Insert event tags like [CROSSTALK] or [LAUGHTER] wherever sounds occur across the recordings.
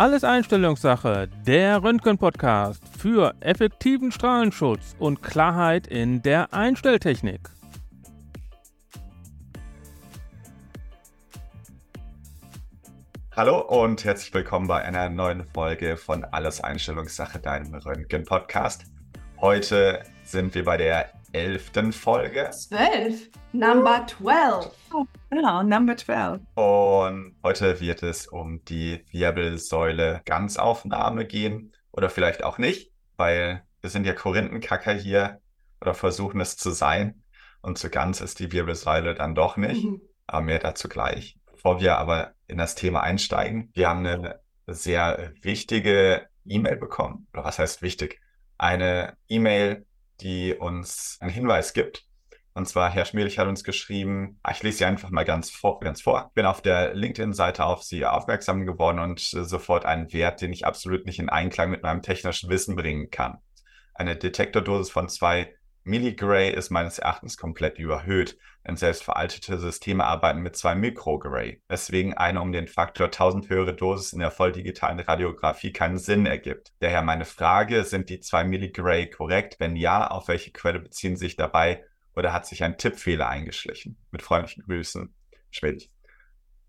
Alles Einstellungssache, der Röntgen-Podcast für effektiven Strahlenschutz und Klarheit in der Einstelltechnik. Hallo und herzlich willkommen bei einer neuen Folge von Alles Einstellungssache, deinem Röntgen-Podcast. Heute sind wir bei der elften Folge. Zwölf. Number 12. Oh, genau, Number 12. Und heute wird es um die Wirbelsäule Ganzaufnahme gehen oder vielleicht auch nicht, weil wir sind ja Korinthenkacker hier oder versuchen es zu sein. Und so ganz ist die Wirbelsäule dann doch nicht. Mhm. Aber mehr dazu gleich. Bevor wir aber in das Thema einsteigen, wir haben eine sehr wichtige E-Mail bekommen. Oder was heißt wichtig? Eine E-Mail die uns einen Hinweis gibt. Und zwar, Herr Schmielich hat uns geschrieben, ah, ich lese sie einfach mal ganz vor. Ganz vor. Bin auf der LinkedIn-Seite auf Sie aufmerksam geworden und sofort einen Wert, den ich absolut nicht in Einklang mit meinem technischen Wissen bringen kann. Eine Detektordosis von zwei Milligray ist meines Erachtens komplett überhöht, denn selbst veraltete Systeme arbeiten mit 2 Mikrogray, weswegen eine um den Faktor 1000 höhere Dosis in der volldigitalen Radiographie keinen Sinn ergibt. Daher meine Frage, sind die 2 Milligray korrekt? Wenn ja, auf welche Quelle beziehen sich dabei oder hat sich ein Tippfehler eingeschlichen? Mit freundlichen Grüßen, Schwedig.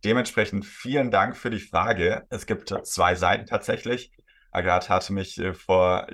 Dementsprechend vielen Dank für die Frage. Es gibt zwei Seiten tatsächlich. Agathe hatte mich äh, vor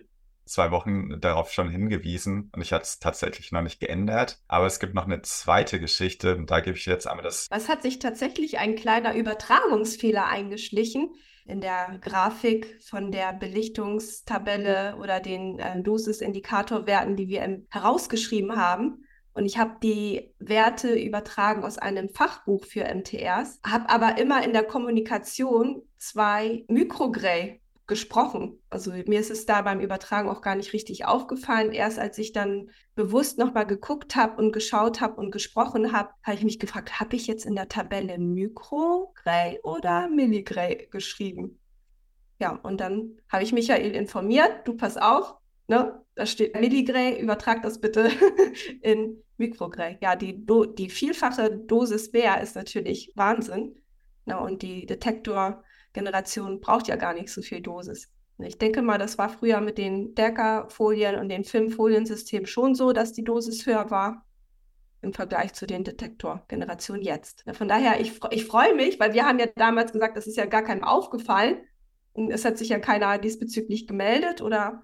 zwei Wochen darauf schon hingewiesen und ich hatte es tatsächlich noch nicht geändert. Aber es gibt noch eine zweite Geschichte und da gebe ich jetzt einmal das. Es hat sich tatsächlich ein kleiner Übertragungsfehler eingeschlichen in der Grafik von der Belichtungstabelle oder den äh, Dosisindikatorwerten, die wir im, herausgeschrieben haben. Und ich habe die Werte übertragen aus einem Fachbuch für MTRs, habe aber immer in der Kommunikation zwei Mikrogray gesprochen. Also mir ist es da beim Übertragen auch gar nicht richtig aufgefallen. Erst als ich dann bewusst nochmal geguckt habe und geschaut habe und gesprochen habe, habe ich mich gefragt, habe ich jetzt in der Tabelle Mikrogray oder Milligray geschrieben? Ja, und dann habe ich Michael informiert, du pass auf, ne, da steht Milligray, übertrag das bitte [LAUGHS] in Mikrogray. Ja, die, Do die vielfache Dosis mehr ist natürlich Wahnsinn. Ne, und die Detektor Generation braucht ja gar nicht so viel Dosis. Ich denke mal, das war früher mit den Decker-Folien und den Filmfoliensystemen schon so, dass die Dosis höher war im Vergleich zu den Detektorgenerationen jetzt. Von daher, ich, ich freue mich, weil wir haben ja damals gesagt, das ist ja gar keinem aufgefallen. Und es hat sich ja keiner diesbezüglich gemeldet oder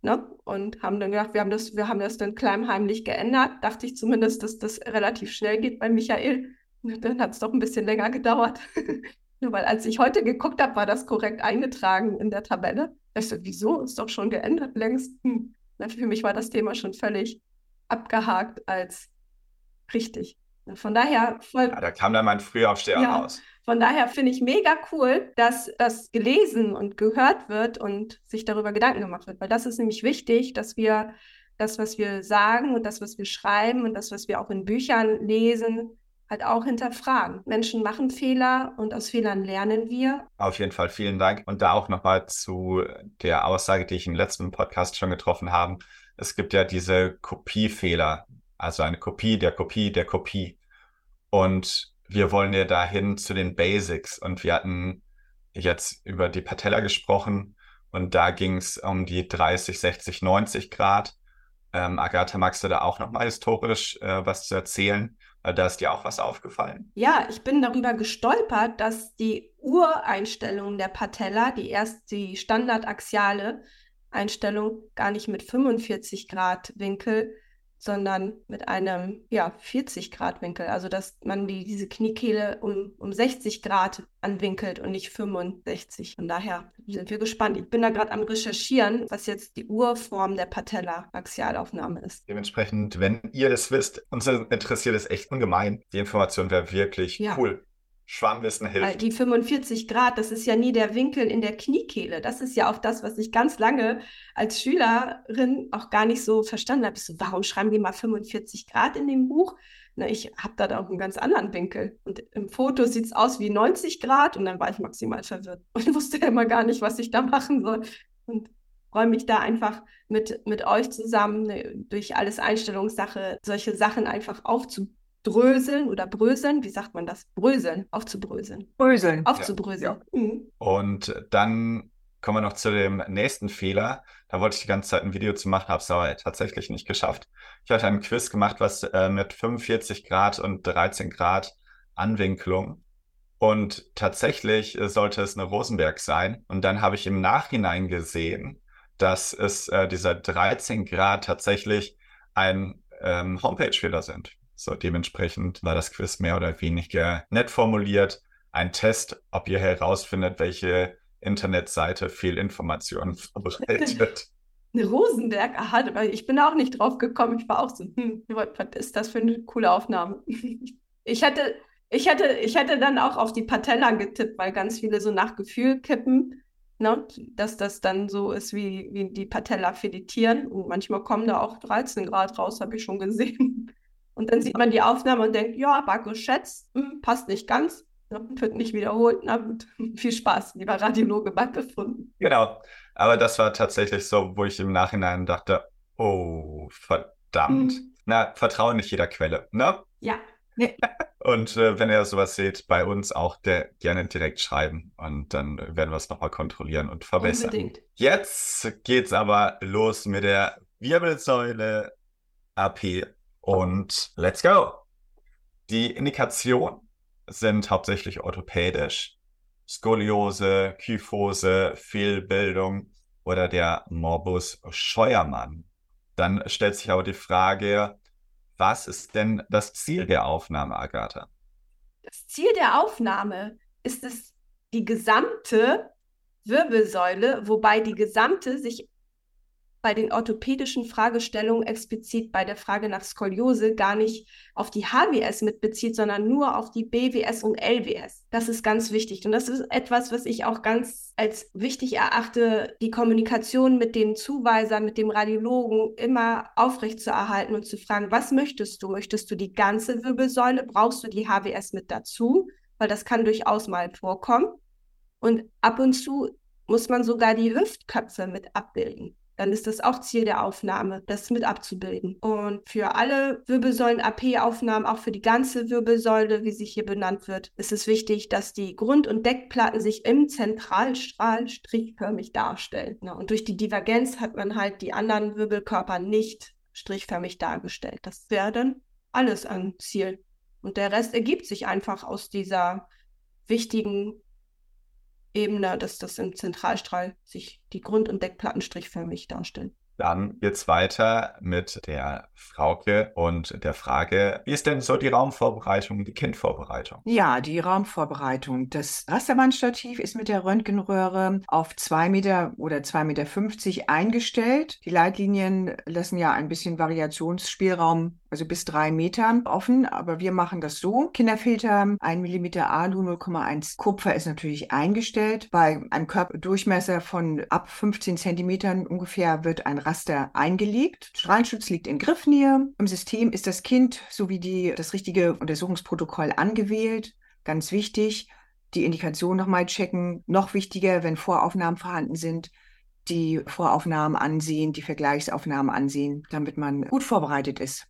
ne? Und haben dann gedacht, wir haben das, wir haben das dann klammheimlich geändert. Dachte ich zumindest, dass das relativ schnell geht bei Michael. Dann hat es doch ein bisschen länger gedauert. [LAUGHS] Nur weil als ich heute geguckt habe, war das korrekt eingetragen in der Tabelle. Ich so, wieso? Ist doch schon geändert längst. Hm. Für mich war das Thema schon völlig abgehakt als richtig. Von daher voll. Ja, da kam dann mein Frühaufsteher ja, raus. Von daher finde ich mega cool, dass das gelesen und gehört wird und sich darüber Gedanken gemacht wird, weil das ist nämlich wichtig, dass wir das, was wir sagen und das, was wir schreiben und das, was wir auch in Büchern lesen, halt auch hinterfragen. Menschen machen Fehler und aus Fehlern lernen wir. Auf jeden Fall vielen Dank. Und da auch nochmal zu der Aussage, die ich im letzten Podcast schon getroffen habe. Es gibt ja diese Kopiefehler, also eine Kopie der Kopie der Kopie. Und wir wollen ja dahin zu den Basics. Und wir hatten jetzt über die Patella gesprochen und da ging es um die 30, 60, 90 Grad. Ähm, Agatha, magst du da auch nochmal historisch äh, was zu erzählen? Da ist dir auch was aufgefallen? Ja, ich bin darüber gestolpert, dass die Ureinstellung der Patella, die erst die standardaxiale Einstellung, gar nicht mit 45 Grad Winkel sondern mit einem ja, 40 Grad Winkel. Also dass man die, diese Kniekehle um, um 60 Grad anwinkelt und nicht 65. Von daher sind wir gespannt. Ich bin da gerade am Recherchieren, was jetzt die Urform der Patella-Axialaufnahme ist. Dementsprechend, wenn ihr das wisst, uns interessiert es echt ungemein. Die Information wäre wirklich ja. cool. Schwarmwissen hilft. Die 45 Grad, das ist ja nie der Winkel in der Kniekehle. Das ist ja auch das, was ich ganz lange als Schülerin auch gar nicht so verstanden habe. So, warum schreiben die mal 45 Grad in dem Buch? Na, ich habe da auch einen ganz anderen Winkel. Und im Foto sieht es aus wie 90 Grad und dann war ich maximal verwirrt [LAUGHS] und wusste immer gar nicht, was ich da machen soll. Und freue mich da einfach mit, mit euch zusammen ne, durch alles Einstellungssache, solche Sachen einfach aufzubauen aufdröseln oder bröseln. Wie sagt man das? Bröseln, aufzubröseln. Bröseln. Aufzubröseln. Mhm. Und dann kommen wir noch zu dem nächsten Fehler. Da wollte ich die ganze Zeit ein Video zu machen, habe es aber tatsächlich nicht geschafft. Ich hatte ein Quiz gemacht, was äh, mit 45 Grad und 13 Grad Anwinklung. Und tatsächlich äh, sollte es eine Rosenberg sein. Und dann habe ich im Nachhinein gesehen, dass es äh, dieser 13 Grad tatsächlich ein ähm, Homepage-Fehler sind. So dementsprechend war das Quiz mehr oder weniger nett formuliert. Ein Test, ob ihr herausfindet, welche Internetseite Fehlinformationen [LAUGHS] verbreitet. Rosenberg, aha, ich bin auch nicht drauf gekommen. Ich war auch so, hm, was ist das für eine coole Aufnahme? [LAUGHS] Ich hätte, ich hätte, ich hätte dann auch auf die Patella getippt, weil ganz viele so nach Gefühl kippen, ne? dass das dann so ist, wie, wie die Patella filetieren. Und manchmal kommen da auch 13 Grad raus, habe ich schon gesehen. Und dann sieht man die Aufnahme und denkt, ja, war geschätzt, hm, passt nicht ganz, wird nicht wiederholt. Na, [LAUGHS] viel Spaß, lieber Radiologe, bald befunden. Genau, aber das war tatsächlich so, wo ich im Nachhinein dachte, oh, verdammt. Mhm. Na, vertraue nicht jeder Quelle, ne? Ja. Nee. [LAUGHS] Und äh, wenn ihr sowas seht, bei uns auch der, gerne direkt schreiben und dann werden wir es nochmal kontrollieren und verbessern. Unbedingt. Jetzt geht's aber los mit der Wirbelsäule AP und let's go. Die Indikationen sind hauptsächlich orthopädisch. Skoliose, Kyphose, Fehlbildung oder der Morbus Scheuermann. Dann stellt sich aber die Frage, was ist denn das Ziel der Aufnahme, Agatha? Das Ziel der Aufnahme ist es, die gesamte Wirbelsäule, wobei die gesamte sich bei den orthopädischen Fragestellungen explizit bei der Frage nach Skoliose gar nicht auf die HWS mitbezieht, sondern nur auf die BWS und LWS. Das ist ganz wichtig. Und das ist etwas, was ich auch ganz als wichtig erachte, die Kommunikation mit dem Zuweiser, mit dem Radiologen immer aufrecht zu erhalten und zu fragen, was möchtest du? Möchtest du die ganze Wirbelsäule? Brauchst du die HWS mit dazu? Weil das kann durchaus mal vorkommen. Und ab und zu muss man sogar die Hüftköpfe mit abbilden dann ist das auch Ziel der Aufnahme, das mit abzubilden. Und für alle Wirbelsäulen-AP-Aufnahmen, auch für die ganze Wirbelsäule, wie sie hier benannt wird, ist es wichtig, dass die Grund- und Deckplatten sich im Zentralstrahl strichförmig darstellen. und durch die Divergenz hat man halt die anderen Wirbelkörper nicht strichförmig dargestellt. Das wäre dann alles ein Ziel. Und der Rest ergibt sich einfach aus dieser wichtigen Ebene, dass das im Zentralstrahl sich die Grund- und Deckplatten strichförmig darstellen. Dann geht's weiter mit der Frauke und der Frage, wie ist denn so die Raumvorbereitung, die Kindvorbereitung? Ja, die Raumvorbereitung. Das Rasterbandstativ ist mit der Röntgenröhre auf zwei Meter oder zwei Meter fünfzig eingestellt. Die Leitlinien lassen ja ein bisschen Variationsspielraum also bis drei Meter offen, aber wir machen das so. Kinderfilter 1 mm Alu, 0,1 Kupfer ist natürlich eingestellt. Bei einem Körperdurchmesser von ab 15 Zentimetern ungefähr wird ein Raster eingelegt. Strahlenschutz liegt in Griffnähe. Im System ist das Kind sowie die, das richtige Untersuchungsprotokoll angewählt. Ganz wichtig. Die Indikation nochmal checken. Noch wichtiger, wenn Voraufnahmen vorhanden sind, die Voraufnahmen ansehen, die Vergleichsaufnahmen ansehen, damit man gut vorbereitet ist.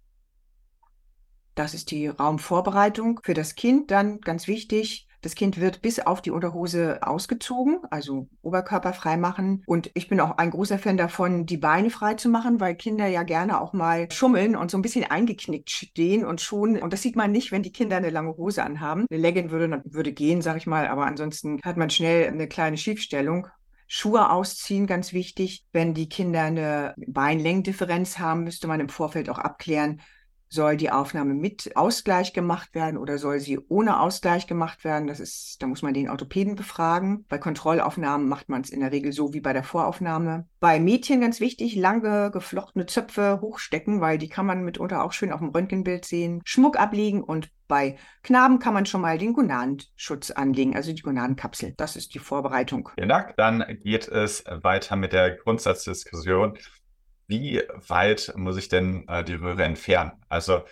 Das ist die Raumvorbereitung für das Kind. Dann ganz wichtig, das Kind wird bis auf die Unterhose ausgezogen, also Oberkörper frei machen. Und ich bin auch ein großer Fan davon, die Beine frei zu machen, weil Kinder ja gerne auch mal schummeln und so ein bisschen eingeknickt stehen und schon. Und das sieht man nicht, wenn die Kinder eine lange Hose anhaben. Eine Legging würde, würde gehen, sag ich mal, aber ansonsten hat man schnell eine kleine Schiefstellung. Schuhe ausziehen, ganz wichtig. Wenn die Kinder eine Beinlängendifferenz haben, müsste man im Vorfeld auch abklären, soll die Aufnahme mit Ausgleich gemacht werden oder soll sie ohne Ausgleich gemacht werden? Das ist, da muss man den Orthopäden befragen. Bei Kontrollaufnahmen macht man es in der Regel so wie bei der Voraufnahme. Bei Mädchen ganz wichtig, lange geflochtene Zöpfe hochstecken, weil die kann man mitunter auch schön auf dem Röntgenbild sehen. Schmuck ablegen und bei Knaben kann man schon mal den Gonadenschutz anlegen, also die Gonadenkapsel. Das ist die Vorbereitung. Vielen Dank. Dann geht es weiter mit der Grundsatzdiskussion wie weit muss ich denn äh, die Röhre entfernen? Also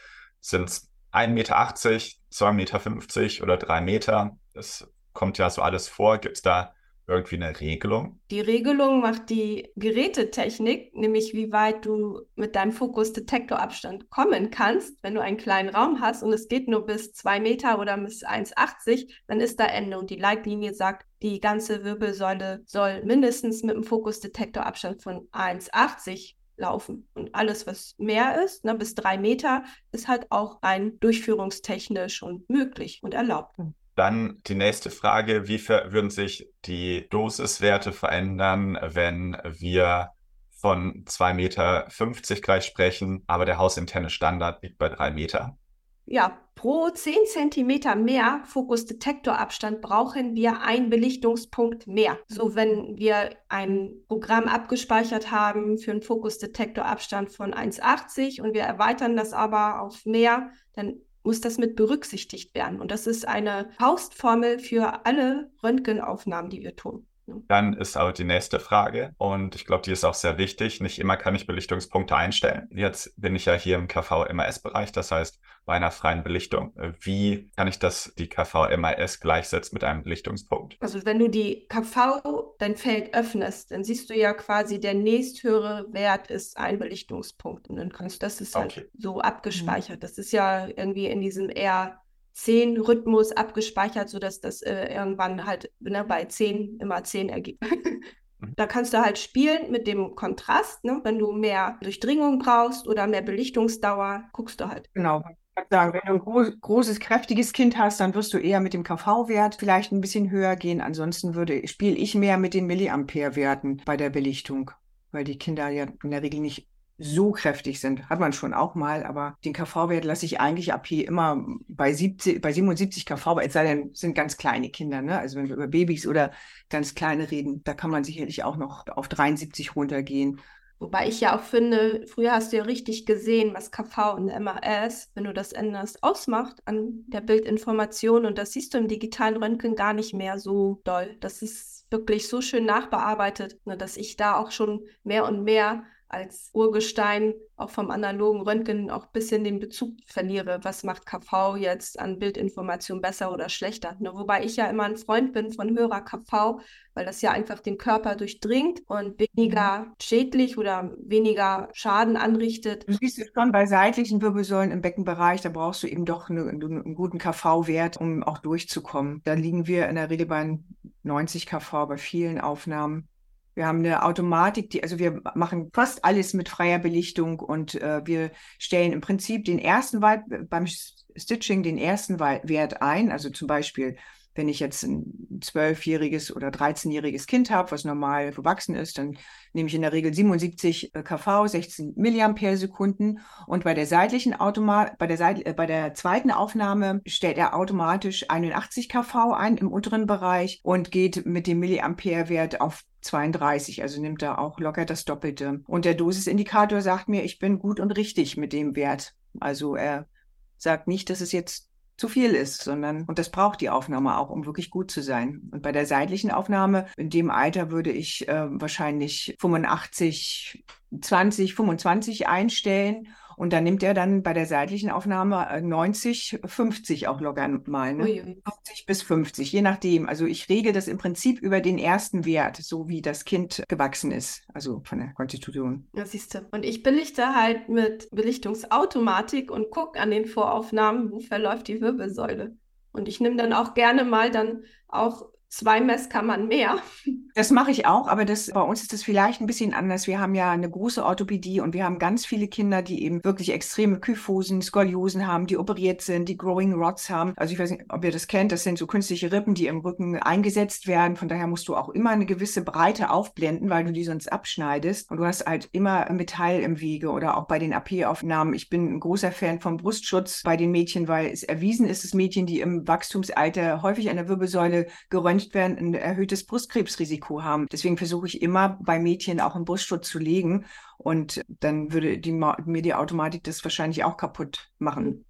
sind es 1,80 Meter, 2,50 Meter oder 3 Meter? Das kommt ja so alles vor. Gibt es da irgendwie eine Regelung? Die Regelung macht die Gerätetechnik, nämlich wie weit du mit deinem Fokusdetektorabstand kommen kannst. Wenn du einen kleinen Raum hast und es geht nur bis zwei Meter oder bis 1,80, dann ist da Ende. Und die Leitlinie sagt, die ganze Wirbelsäule soll mindestens mit einem Fokusdetektorabstand von 1,80 laufen. Und alles, was mehr ist, ne, bis drei Meter, ist halt auch rein durchführungstechnisch und möglich und erlaubt. Dann die nächste Frage, wie würden sich die Dosiswerte verändern, wenn wir von 2,50 Meter gleich sprechen, aber der hausinterne Standard liegt bei 3 Meter? Ja, pro 10 cm mehr Fokusdetektorabstand brauchen wir einen Belichtungspunkt mehr. So, wenn wir ein Programm abgespeichert haben für einen Fokusdetektorabstand von 1,80 und wir erweitern das aber auf mehr, dann muss das mit berücksichtigt werden. Und das ist eine Faustformel für alle Röntgenaufnahmen, die wir tun. Dann ist aber die nächste Frage und ich glaube, die ist auch sehr wichtig. Nicht immer kann ich Belichtungspunkte einstellen. Jetzt bin ich ja hier im KV-MAS-Bereich, das heißt bei einer freien Belichtung. Wie kann ich das, die KV-MAS gleichsetzen mit einem Belichtungspunkt? Also wenn du die KV, dein Feld öffnest, dann siehst du ja quasi, der nächsthöhere Wert ist ein Belichtungspunkt. Und dann kannst du, das ist halt okay. so abgespeichert. Das ist ja irgendwie in diesem eher 10 Rhythmus abgespeichert, sodass das äh, irgendwann halt ne, bei 10 immer 10 ergibt. Mhm. da kannst du halt spielen mit dem Kontrast. Ne? Wenn du mehr Durchdringung brauchst oder mehr Belichtungsdauer, guckst du halt. Genau. Ich sagen, wenn du ein groß, großes, kräftiges Kind hast, dann wirst du eher mit dem KV-Wert vielleicht ein bisschen höher gehen. Ansonsten würde, spiele ich mehr mit den Milliampere-Werten bei der Belichtung, weil die Kinder ja in der Regel nicht so kräftig sind. Hat man schon auch mal, aber den KV-Wert lasse ich eigentlich ab hier immer bei, 70, bei 77 KV, es sei denn, sind ganz kleine Kinder. Ne? Also wenn wir über Babys oder ganz kleine reden, da kann man sicherlich auch noch auf 73 runtergehen. Wobei ich ja auch finde, früher hast du ja richtig gesehen, was KV und MAS, wenn du das änderst, ausmacht an der Bildinformation. Und das siehst du im digitalen Röntgen gar nicht mehr so doll. Das ist wirklich so schön nachbearbeitet, ne, dass ich da auch schon mehr und mehr als Urgestein auch vom analogen Röntgen auch ein bisschen den Bezug verliere. Was macht KV jetzt an Bildinformation besser oder schlechter? Ne? Wobei ich ja immer ein Freund bin von höherer KV, weil das ja einfach den Körper durchdringt und weniger mhm. schädlich oder weniger Schaden anrichtet. Du siehst es schon bei seitlichen Wirbelsäulen im Beckenbereich, da brauchst du eben doch eine, einen guten KV-Wert, um auch durchzukommen. Da liegen wir in der Regel bei 90 KV bei vielen Aufnahmen. Wir haben eine Automatik, die, also wir machen fast alles mit freier Belichtung und äh, wir stellen im Prinzip den ersten Wert beim Stitching den ersten Wert ein. Also zum Beispiel, wenn ich jetzt ein zwölfjähriges oder 13-jähriges Kind habe, was normal gewachsen ist, dann nehme ich in der Regel 77 äh, kV, 16 Milliampere Sekunden. Und bei der seitlichen Automat, bei der, Seit äh, bei der zweiten Aufnahme stellt er automatisch 81 kV ein im unteren Bereich und geht mit dem Milliampere-Wert auf 32, also nimmt er auch locker das Doppelte. Und der Dosisindikator sagt mir, ich bin gut und richtig mit dem Wert. Also er sagt nicht, dass es jetzt zu viel ist, sondern, und das braucht die Aufnahme auch, um wirklich gut zu sein. Und bei der seitlichen Aufnahme, in dem Alter würde ich äh, wahrscheinlich 85, 20, 25 einstellen und dann nimmt er dann bei der seitlichen Aufnahme 90, äh, 50 auch locker mal. Ne? 50 bis 50, je nachdem. Also ich regel das im Prinzip über den ersten Wert, so wie das Kind gewachsen ist, also von der Konstitution. Ja, siehst du. Und ich belichte halt mit Belichtungsautomatik und gucke an den Voraufnahmen, wo verläuft die Wirbelsäule. Und ich nehme dann auch gerne mal dann auch zwei Messkammern mehr. [LAUGHS] Das mache ich auch, aber das, bei uns ist das vielleicht ein bisschen anders. Wir haben ja eine große Orthopädie und wir haben ganz viele Kinder, die eben wirklich extreme Kyphosen, Skoliosen haben, die operiert sind, die Growing Rods haben. Also ich weiß nicht, ob ihr das kennt, das sind so künstliche Rippen, die im Rücken eingesetzt werden. Von daher musst du auch immer eine gewisse Breite aufblenden, weil du die sonst abschneidest. Und du hast halt immer Metall im Wege oder auch bei den AP-Aufnahmen. Ich bin ein großer Fan vom Brustschutz bei den Mädchen, weil es erwiesen ist, dass Mädchen, die im Wachstumsalter häufig an der Wirbelsäule geröntgt geröntgt werden, ein erhöhtes Brustkrebsrisiko haben. Deswegen versuche ich immer bei Mädchen auch einen Brustschutz zu legen und dann würde die, mir die Automatik das wahrscheinlich auch kaputt machen.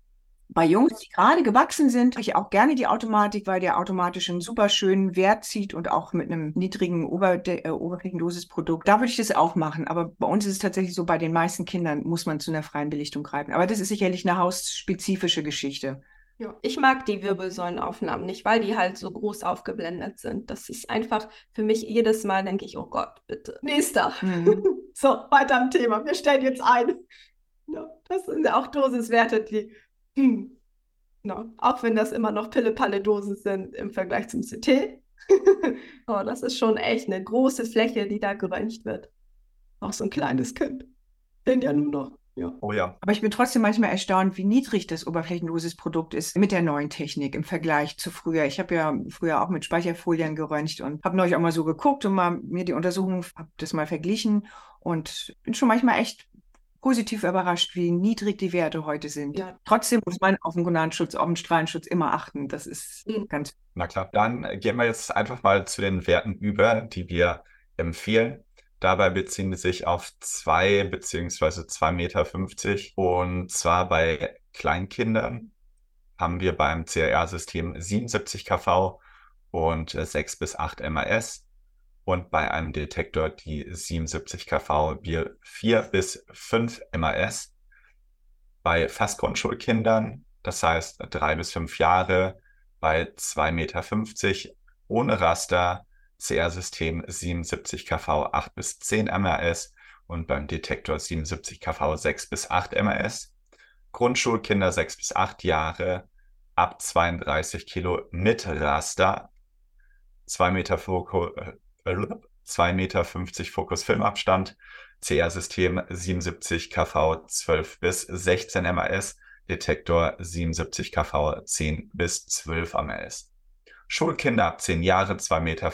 Bei Jungs, die gerade gewachsen sind, habe ich auch gerne die Automatik, weil der automatisch einen super schönen Wert zieht und auch mit einem niedrigen Ober äh, Oberflächendosisprodukt. Da würde ich das auch machen. Aber bei uns ist es tatsächlich so, bei den meisten Kindern muss man zu einer freien Belichtung greifen. Aber das ist sicherlich eine hausspezifische Geschichte. Ja, ich mag die Wirbelsäulenaufnahmen nicht, weil die halt so groß aufgeblendet sind. Das ist einfach für mich jedes Mal, denke ich, oh Gott, bitte. Nächster. Mhm. [LAUGHS] so, weiter am Thema. Wir stellen jetzt ein. Ja, das sind auch Dosiswerte, die, hm, no, auch wenn das immer noch Pille-Palle-Dosen sind im Vergleich zum CT. [LAUGHS] oh, das ist schon echt eine große Fläche, die da geröntgt wird. Auch so ein kleines Kind. Denn ja nur noch ja. Oh ja. Aber ich bin trotzdem manchmal erstaunt, wie niedrig das Oberflächendosisprodukt ist mit der neuen Technik im Vergleich zu früher. Ich habe ja früher auch mit Speicherfolien geröntgt und habe neulich auch mal so geguckt und mal mir die Untersuchung, habe das mal verglichen und bin schon manchmal echt positiv überrascht, wie niedrig die Werte heute sind. Ja. Trotzdem muss man auf den Gonadschutz, auf den Strahlenschutz immer achten. Das ist mhm. ganz. Na klar. Dann gehen wir jetzt einfach mal zu den Werten über, die wir empfehlen. Dabei beziehen sie sich auf zwei beziehungsweise zwei Meter. fünfzig Und zwar bei Kleinkindern haben wir beim CRR-System 77 kV und 6 bis 8 MAS. Und bei einem Detektor die 77 kV wir 4 bis 5 MAS. Bei fast Grundschulkindern, das heißt 3 bis 5 Jahre, bei 2,50 Meter ohne Raster CR-System 77 kV 8 bis 10 MRS und beim Detektor 77 kV 6 bis 8 MRS. Grundschulkinder 6 bis 8 Jahre ab 32 Kilo mit Raster, 2 Meter, Foku, äh, 2 Meter 50 Fokus-Filmabstand, CR-System 77 kV 12 bis 16 MRS, Detektor 77 kV 10 bis 12 MRS. Schulkinder ab 10 Jahre 2,50 Meter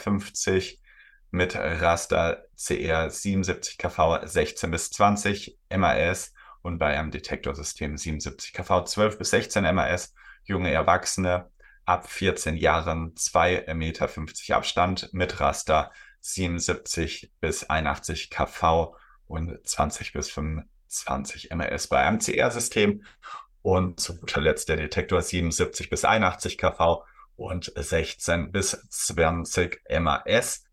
mit Raster CR 77 kV 16 bis 20 MAS und bei einem Detektorsystem 77 kV 12 bis 16 MAS. Junge Erwachsene ab 14 Jahren 2,50 Meter Abstand mit Raster 77 bis 81 kV und 20 bis 25 MAS bei einem CR-System. Und zu guter Letzt der Detektor 77 bis 81 kV und 16 bis 20 MAS.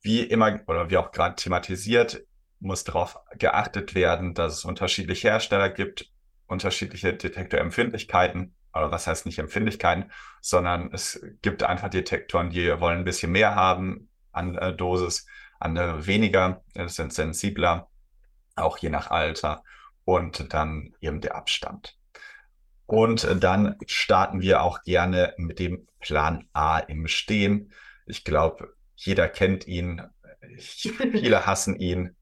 Wie immer oder wie auch gerade thematisiert, muss darauf geachtet werden, dass es unterschiedliche Hersteller gibt, unterschiedliche Detektorempfindlichkeiten. Oder was heißt nicht Empfindlichkeiten, sondern es gibt einfach Detektoren, die wollen ein bisschen mehr haben an äh, Dosis, andere weniger, sind sensibler, auch je nach Alter und dann eben der Abstand. Und dann starten wir auch gerne mit dem Plan A im Stehen. Ich glaube, jeder kennt ihn, viele [LAUGHS] hassen ihn.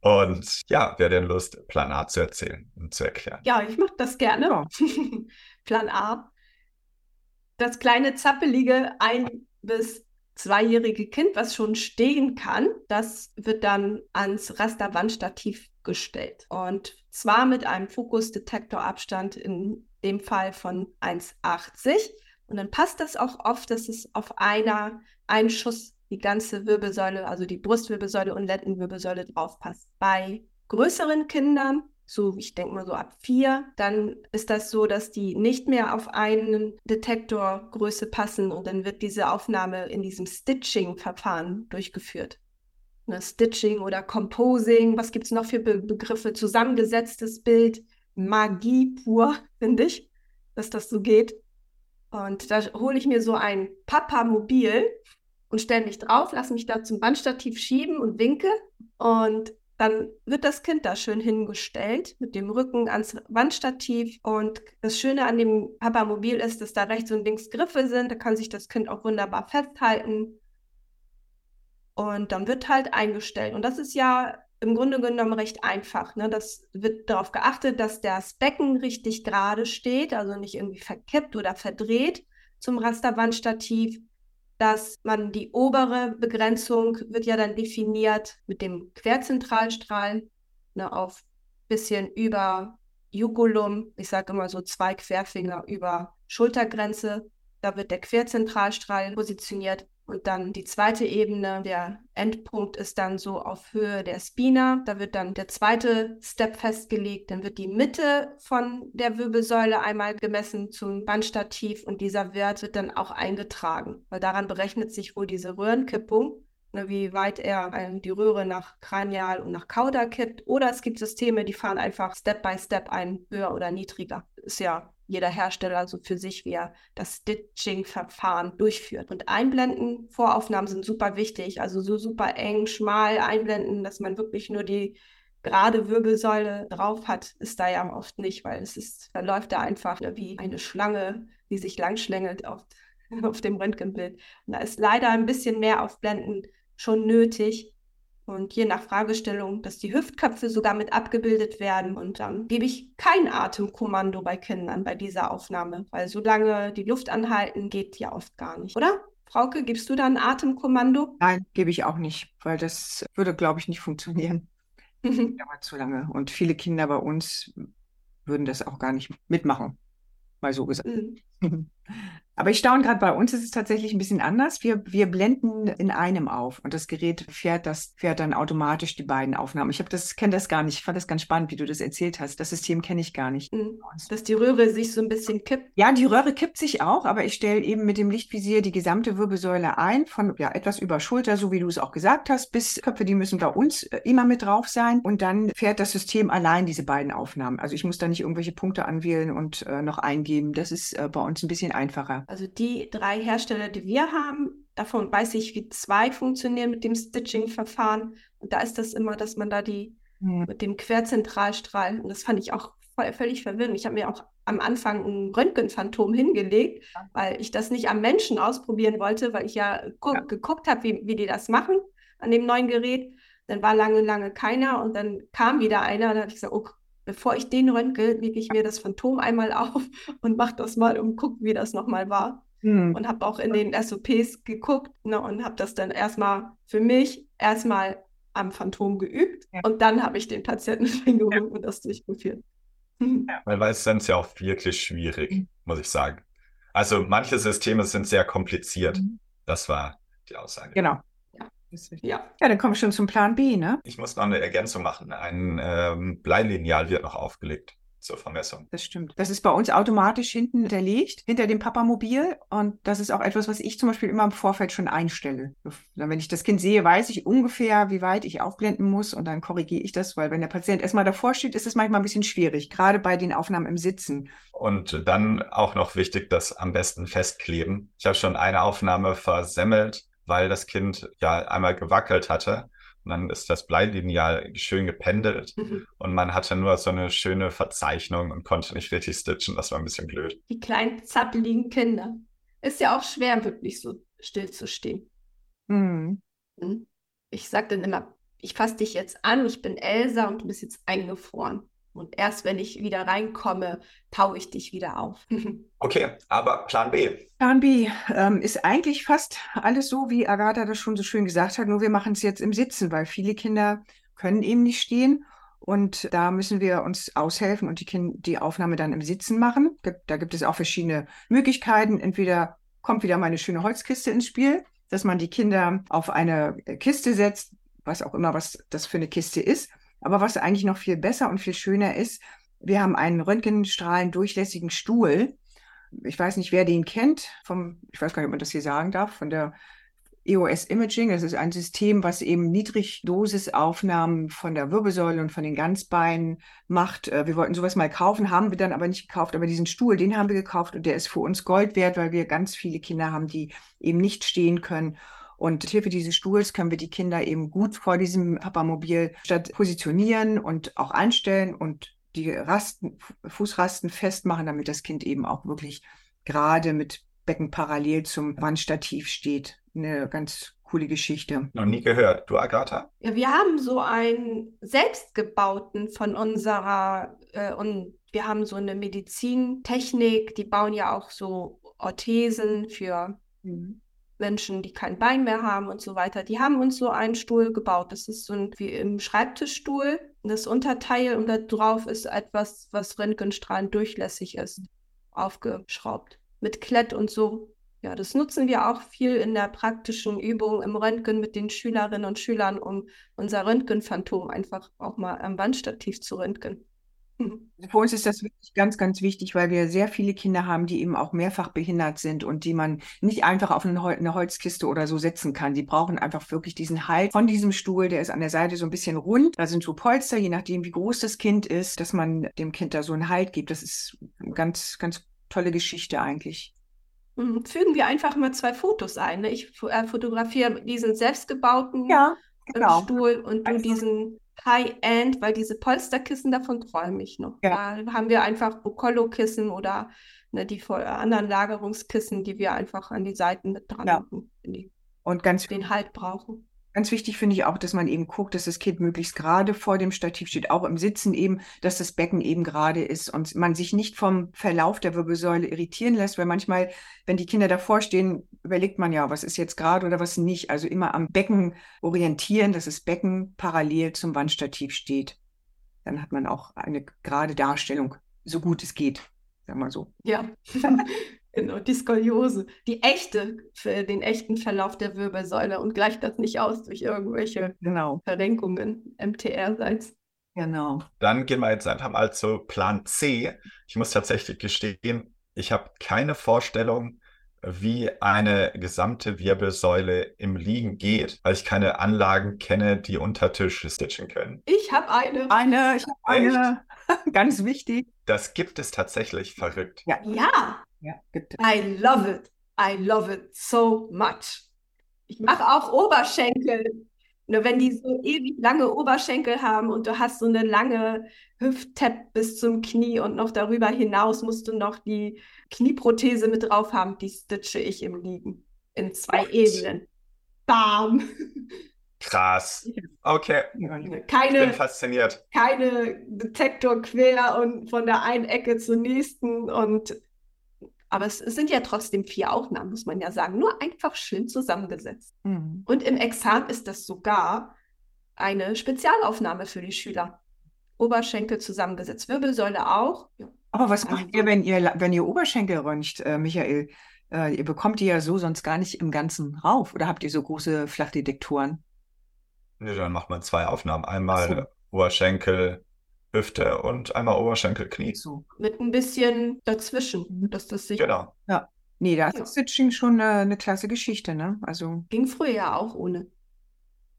Und ja, wer denn Lust, Plan A zu erzählen und zu erklären? Ja, ich mache das gerne. [LAUGHS] Plan A. Das kleine zappelige ein- bis zweijährige Kind, was schon stehen kann, das wird dann ans Rasterwandstativ gestellt. Und zwar mit einem Fokusdetektorabstand in dem Fall von 1,80. Und dann passt das auch oft, dass es auf einer, einen Schuss die ganze Wirbelsäule, also die Brustwirbelsäule und Lendenwirbelsäule drauf passt. Bei größeren Kindern, so ich denke mal so ab vier, dann ist das so, dass die nicht mehr auf einen Detektorgröße passen und dann wird diese Aufnahme in diesem Stitching-Verfahren durchgeführt ne, Stitching oder Composing, was gibt es noch für Be Begriffe? Zusammengesetztes Bild, Magie pur, [LAUGHS] finde ich, dass das so geht. Und da hole ich mir so ein Papa-Mobil und stelle mich drauf, lasse mich da zum Bandstativ schieben und winke. Und dann wird das Kind da schön hingestellt mit dem Rücken ans Wandstativ. Und das Schöne an dem Papa-Mobil ist, dass da rechts und links Griffe sind. Da kann sich das Kind auch wunderbar festhalten. Und dann wird halt eingestellt. Und das ist ja im Grunde genommen recht einfach. Ne? Das wird darauf geachtet, dass das Becken richtig gerade steht, also nicht irgendwie verkippt oder verdreht zum Rasterwandstativ. Dass man die obere Begrenzung wird ja dann definiert mit dem Querzentralstrahl ne, auf bisschen über Jugulum. Ich sage immer so zwei Querfinger über Schultergrenze. Da wird der Querzentralstrahl positioniert. Und dann die zweite Ebene, der Endpunkt ist dann so auf Höhe der Spina. Da wird dann der zweite Step festgelegt. Dann wird die Mitte von der Wirbelsäule einmal gemessen zum Bandstativ und dieser Wert wird dann auch eingetragen, weil daran berechnet sich wohl diese Röhrenkippung, ne, wie weit er äh, die Röhre nach Kranial und nach Kauda kippt. Oder es gibt Systeme, die fahren einfach Step by Step ein, höher oder niedriger. Ist ja jeder Hersteller so für sich, wie er das Stitching-Verfahren durchführt. Und Einblenden, Voraufnahmen sind super wichtig, also so super eng, schmal einblenden, dass man wirklich nur die gerade Wirbelsäule drauf hat, ist da ja oft nicht, weil es ist, verläuft da einfach wie eine Schlange, die sich langschlängelt auf, [LAUGHS] auf dem Röntgenbild. Und da ist leider ein bisschen mehr Aufblenden schon nötig. Und je nach Fragestellung, dass die Hüftköpfe sogar mit abgebildet werden. Und dann gebe ich kein Atemkommando bei Kindern bei dieser Aufnahme, weil solange die Luft anhalten, geht ja oft gar nicht, oder? Frauke, gibst du da ein Atemkommando? Nein, gebe ich auch nicht, weil das würde, glaube ich, nicht funktionieren. [LAUGHS] Dauert zu lange. Und viele Kinder bei uns würden das auch gar nicht mitmachen, mal so gesagt. Mhm. [LAUGHS] Aber ich staune gerade, bei uns ist es tatsächlich ein bisschen anders. Wir, wir blenden in einem auf und das Gerät fährt das fährt dann automatisch die beiden Aufnahmen. Ich habe das kenne das gar nicht. Ich fand das ganz spannend, wie du das erzählt hast. Das System kenne ich gar nicht. Mhm. Dass die Röhre sich so ein bisschen kippt. Ja, die Röhre kippt sich auch, aber ich stelle eben mit dem Lichtvisier die gesamte Wirbelsäule ein, von ja etwas über Schulter, so wie du es auch gesagt hast, bis Köpfe, die müssen bei uns äh, immer mit drauf sein und dann fährt das System allein diese beiden Aufnahmen. Also ich muss da nicht irgendwelche Punkte anwählen und äh, noch eingeben. Das ist äh, bei uns ein bisschen einfacher. Also die drei Hersteller, die wir haben, davon weiß ich, wie zwei funktionieren mit dem Stitching-Verfahren. Und da ist das immer, dass man da die ja. mit dem Querzentralstrahl, und das fand ich auch voll, völlig verwirrend. Ich habe mir auch am Anfang ein Röntgenphantom hingelegt, weil ich das nicht am Menschen ausprobieren wollte, weil ich ja, ja. geguckt habe, wie, wie die das machen an dem neuen Gerät. Dann war lange, lange keiner und dann kam wieder einer und dann habe ich gesagt, oh, bevor ich den röntge, lege ich mir das Phantom einmal [LAUGHS] auf und mache das mal und gucke, wie das nochmal war. Mhm. Und habe auch in den SOPs geguckt ne, und habe das dann erstmal für mich erstmal am Phantom geübt ja. und dann habe ich den Patienten [LAUGHS] hingeholt ja. und das durchgeführt. [LAUGHS] Ja. Weil, weil es ist ja auch wirklich schwierig, mhm. muss ich sagen. Also manche Systeme sind sehr kompliziert. Mhm. Das war die Aussage. Genau. Ja. ja, dann komme ich schon zum Plan B, ne? Ich muss noch eine Ergänzung machen. Ein ähm, Bleilineal wird noch aufgelegt zur Vermessung. Das stimmt. Das ist bei uns automatisch hinten hinterlegt, hinter dem Papamobil. Und das ist auch etwas, was ich zum Beispiel immer im Vorfeld schon einstelle. Wenn ich das Kind sehe, weiß ich ungefähr, wie weit ich aufblenden muss und dann korrigiere ich das, weil wenn der Patient erstmal davor steht, ist es manchmal ein bisschen schwierig, gerade bei den Aufnahmen im Sitzen. Und dann auch noch wichtig, das am besten festkleben. Ich habe schon eine Aufnahme versemmelt, weil das Kind ja einmal gewackelt hatte und dann ist das Bleilineal schön gependelt mhm. und man hatte nur so eine schöne Verzeichnung und konnte nicht richtig stitchen. Das war ein bisschen blöd. Die kleinen zappeligen Kinder. Ist ja auch schwer, wirklich so still zu stehen. Mhm. Ich sage dann immer, ich fasse dich jetzt an, ich bin Elsa und du bist jetzt eingefroren. Und erst wenn ich wieder reinkomme, taue ich dich wieder auf. [LAUGHS] okay, aber Plan B. Plan B ähm, ist eigentlich fast alles so, wie Agatha das schon so schön gesagt hat, nur wir machen es jetzt im Sitzen, weil viele Kinder können eben nicht stehen. Und da müssen wir uns aushelfen und die, kind die Aufnahme dann im Sitzen machen. Da gibt es auch verschiedene Möglichkeiten. Entweder kommt wieder mal eine schöne Holzkiste ins Spiel, dass man die Kinder auf eine Kiste setzt, was auch immer, was das für eine Kiste ist. Aber was eigentlich noch viel besser und viel schöner ist, wir haben einen röntgenstrahlendurchlässigen Stuhl. Ich weiß nicht, wer den kennt, vom, ich weiß gar nicht, ob man das hier sagen darf, von der EOS Imaging. Das ist ein System, was eben Niedrigdosisaufnahmen von der Wirbelsäule und von den Ganzbeinen macht. Äh, wir wollten sowas mal kaufen, haben wir dann aber nicht gekauft. Aber diesen Stuhl, den haben wir gekauft und der ist für uns Gold wert, weil wir ganz viele Kinder haben, die eben nicht stehen können. Und mit Hilfe dieses Stuhls können wir die Kinder eben gut vor diesem Papamobil statt positionieren und auch einstellen und die Rasten, Fußrasten festmachen, damit das Kind eben auch wirklich gerade mit Becken parallel zum Wandstativ steht. Eine ganz coole Geschichte. Noch nie gehört. Du, Agatha? Ja, wir haben so einen selbstgebauten von unserer, äh, und wir haben so eine Medizintechnik, die bauen ja auch so Orthesen für mhm. Menschen, die kein Bein mehr haben und so weiter, die haben uns so einen Stuhl gebaut. Das ist so ein, wie im Schreibtischstuhl. Das Unterteil und da drauf ist etwas, was Röntgenstrahlen durchlässig ist, aufgeschraubt. Mit Klett und so. Ja, das nutzen wir auch viel in der praktischen Übung im Röntgen mit den Schülerinnen und Schülern, um unser Röntgenphantom einfach auch mal am Wandstativ zu röntgen. [LAUGHS] Für uns ist das wirklich ganz, ganz wichtig, weil wir sehr viele Kinder haben, die eben auch mehrfach behindert sind und die man nicht einfach auf eine, Hol eine Holzkiste oder so setzen kann. Die brauchen einfach wirklich diesen Halt von diesem Stuhl. Der ist an der Seite so ein bisschen rund. Da sind so Polster, je nachdem, wie groß das Kind ist, dass man dem Kind da so einen Halt gibt. Das ist eine ganz, ganz tolle Geschichte eigentlich. Mhm. Fügen wir einfach mal zwei Fotos ein. Ne? Ich äh, fotografiere diesen selbstgebauten Ja, äh, genau. Stuhl und du Also- diesen High-End, weil diese Polsterkissen, davon träume ich noch. Ja. Da haben wir einfach Boccollo-Kissen oder ne, die voll- anderen Lagerungskissen, die wir einfach an die Seiten mit dran Ja. machen, wenn die Und ganz den Halt brauchen. Ganz wichtig finde ich auch, dass man eben guckt, dass das Kind möglichst gerade vor dem Stativ steht, auch im Sitzen eben, dass das Becken eben gerade ist und man sich nicht vom Verlauf der Wirbelsäule irritieren lässt, weil manchmal, wenn die Kinder davor stehen, überlegt man ja, was ist jetzt gerade oder was nicht. Also immer am Becken orientieren, dass das Becken parallel zum Wandstativ steht. Dann hat man auch eine gerade Darstellung, so gut es geht, sagen wir so. Ja, [LAUGHS] genau, die Skoliose. Die echte, für den echten Verlauf der Wirbelsäule und gleicht das nicht aus durch irgendwelche Genau, Verrenkungen MTR-seits. genau. Dann gehen wir jetzt einfach mal zu Plan C. Ich muss tatsächlich gestehen, ich habe keine Vorstellung, wie eine gesamte Wirbelsäule im Liegen geht, weil ich keine Anlagen kenne, die unter Tisch stitchen können. Ich habe eine. Eine, ich habe eine, [LAUGHS] ganz wichtig. Das gibt es tatsächlich verrückt. Ja, Ja, es. I love it. I love it so much. Ich mache auch Oberschenkel. Nur wenn die so ewig lange Oberschenkel haben und du hast so eine lange Hüfttap bis zum Knie und noch darüber hinaus musst du noch die Knieprothese mit drauf haben, die stitche ich im Liegen in zwei What? Ebenen. Bam! Krass. [LAUGHS] Okay, ich bin Keine, fasziniert. keine Detektor quer und von der einen Ecke zur nächsten und aber es, es sind ja trotzdem vier Aufnahmen, muss man ja sagen, nur einfach schön zusammengesetzt. Mhm. Und im Examen ist das sogar eine Spezialaufnahme für die Schüler. Oberschenkel zusammengesetzt, Wirbelsäule auch. Ja. Aber was Also- macht ihr, wenn ihr, wenn ihr Oberschenkel röntgt, äh, Michael? Äh, ihr bekommt die ja so sonst gar nicht im Ganzen rauf. Oder habt ihr so große Flachdetektoren? Nee, dann macht man zwei Aufnahmen. Einmal so. Oberschenkel, Hüfte und einmal Oberschenkel, Knie. So. Mit ein bisschen dazwischen, dass das sich Genau. Nee, da Ja. ist Stitching schon eine, eine klasse Geschichte, ne? Also, ging früher ja auch ohne.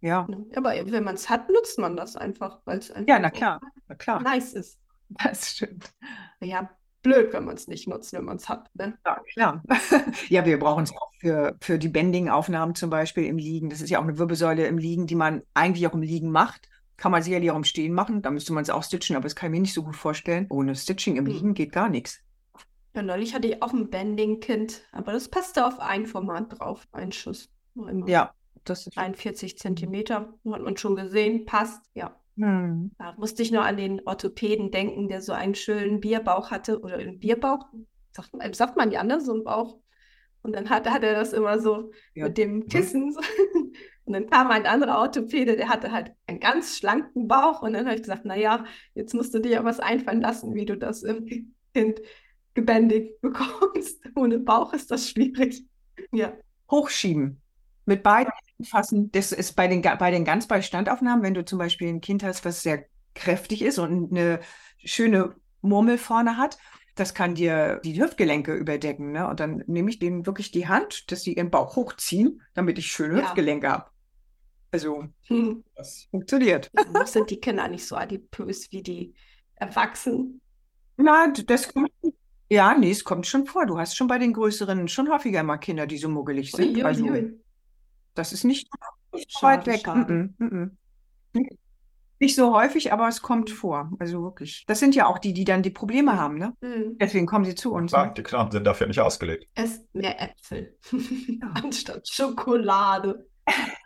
ja. Ne? Aber wenn man es hat, nutzt man das einfach, weil es einfach Ja, na klar, na klar. nice ist. Das stimmt. Ja, blöd, wenn man es nicht nutzt, wenn man es hat. Ne? Ja, klar. [LAUGHS] Ja, wir brauchen es auch für, für die Bending-Aufnahmen zum Beispiel im Liegen. Das ist ja auch eine Wirbelsäule im Liegen, die man eigentlich auch im Liegen macht. Kann man sicherlich auch im Stehen machen. Da müsste man es auch stitchen, aber das kann ich mir nicht so gut vorstellen. Ohne Stitching im. Liegen geht gar nichts. Ja, neulich hatte ich auch ein Bending-Kind, aber das passte auf ein Format drauf, ein Schuss. Ja, das ist. 41 Zentimeter, hat man schon gesehen, passt, ja. Hm. Da musste ich nur an den Orthopäden denken, der so einen schönen Bierbauch hatte, oder einen Bierbauch, sagt, man- sagt man ja, ne, so einen Bauch. Und dann hat, hat er das immer so Ja. mit dem Kissen. so. [LAUGHS] Und dann kam ein anderer Orthopäde, der hatte halt einen ganz schlanken Bauch. Und dann habe ich gesagt, naja, jetzt musst du dir ja was einfallen lassen, wie du das im Kind gebändigt [LAUGHS] bekommst. Ohne Bauch ist das schwierig. Ja. Hochschieben. Mit beiden Händen fassen. Das ist bei den, bei den Ganzball-Standaufnahmen, wenn du zum Beispiel ein Kind hast, was sehr kräftig ist und eine schöne Murmel vorne hat, das kann dir die Hüftgelenke überdecken. Ne? Und dann nehme ich denen wirklich die Hand, dass sie ihren Bauch hochziehen, damit ich schöne Ja. Hüftgelenke habe. Also, Hm. das funktioniert. Noch sind die Kinder nicht so adipös wie die Erwachsenen. Na, d- das kommt. Ja, nee, es kommt schon vor. Du hast schon bei den Größeren schon häufiger mal Kinder, die so muggelig sind. Ui, ui, Also, ui. das ist nicht nicht so Schade, weit weg. schade. Mm, mm, mm. Nicht- Nicht so häufig, aber es kommt vor. Also wirklich. Das sind ja auch die, die dann die Probleme haben, ne? Hm. Deswegen kommen sie zu uns. Klar, Ne? die Knochen sind dafür nicht ausgelegt. Esst mehr Äpfel [LAUGHS] anstatt Schokolade. [LAUGHS]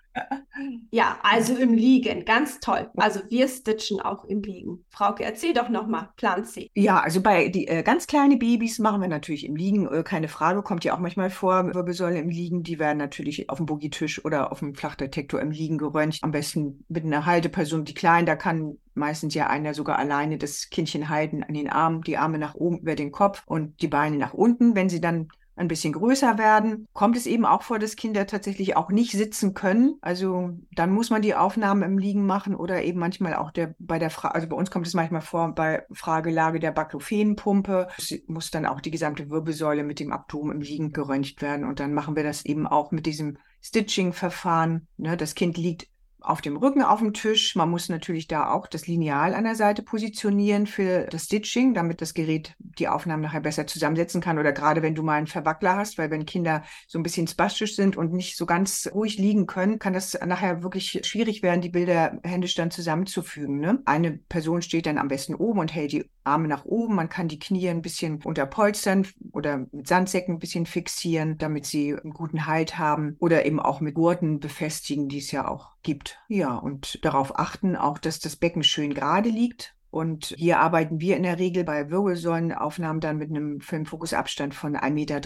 Ja, also im Liegen, ganz toll. Also wir stitchen auch im Liegen. Frauke, erzähl doch nochmal, Plan C. Ja, also bei die äh, ganz kleine Babys machen wir natürlich im Liegen, äh, keine Frage, kommt ja auch manchmal vor, Wirbelsäule im Liegen, die werden natürlich auf dem Boogie-Tisch oder auf dem Flachdetektor im Liegen geröntgt, am besten mit einer Halteperson, die klein, da kann meistens ja einer sogar alleine das Kindchen halten an den Armen, die Arme nach oben über den Kopf und die Beine nach unten. Wenn sie dann ein bisschen größer werden, kommt es eben auch vor, dass Kinder tatsächlich auch nicht sitzen können. Also dann muss man die Aufnahmen im Liegen machen oder eben manchmal auch der bei der Frage, also bei uns kommt es manchmal vor bei Fragelage der Baklophenpumpe, es muss dann auch die gesamte Wirbelsäule mit dem Abdomen im Liegen geröntgt werden und dann machen wir das eben auch mit diesem Stitching-Verfahren. Ne? Das Kind liegt auf dem Rücken auf dem Tisch. Man muss natürlich da auch das Lineal an der Seite positionieren für das Stitching, damit das Gerät die Aufnahmen nachher besser zusammensetzen kann. Oder gerade wenn du mal einen Verwackler hast, weil wenn Kinder so ein bisschen spastisch sind und nicht so ganz ruhig liegen können, kann das nachher wirklich schwierig werden, die Bilder händisch dann zusammenzufügen. Ne? Eine Person steht dann am besten oben und hält die Arme nach oben. Man kann die Knie ein bisschen unterpolstern oder mit Sandsäcken ein bisschen fixieren, damit sie einen guten Halt haben. Oder eben auch mit Gurten befestigen, die es ja auch gibt. Ja, und darauf achten auch, dass das Becken schön gerade liegt. Und hier arbeiten wir in der Regel bei Wirbelsäulenaufnahmen dann mit einem Filmfokusabstand von 1,30 Meter.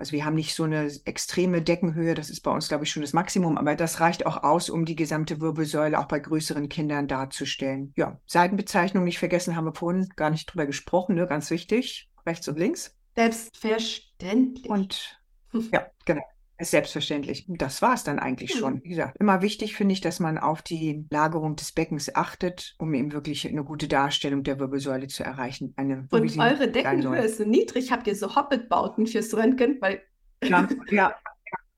Also wir haben nicht so eine extreme Deckenhöhe, das ist bei uns, glaube ich, schon das Maximum, aber das reicht auch aus, um die gesamte Wirbelsäule auch bei größeren Kindern darzustellen. Ja, Seitenbezeichnung nicht vergessen, haben wir vorhin gar nicht drüber gesprochen, ne? ganz wichtig, rechts und links. Selbstverständlich. Und ja, genau. Selbstverständlich. Das war es dann eigentlich schon. Mhm. Wie gesagt, immer wichtig finde ich, dass man auf die Lagerung des Beckens achtet, um eben wirklich eine gute Darstellung der Wirbelsäule zu erreichen. Eine, Und eure Deckenhöhe ist so niedrig. Habt ihr so Hobbit-Bauten fürs Röntgen? Weil Ja, ja.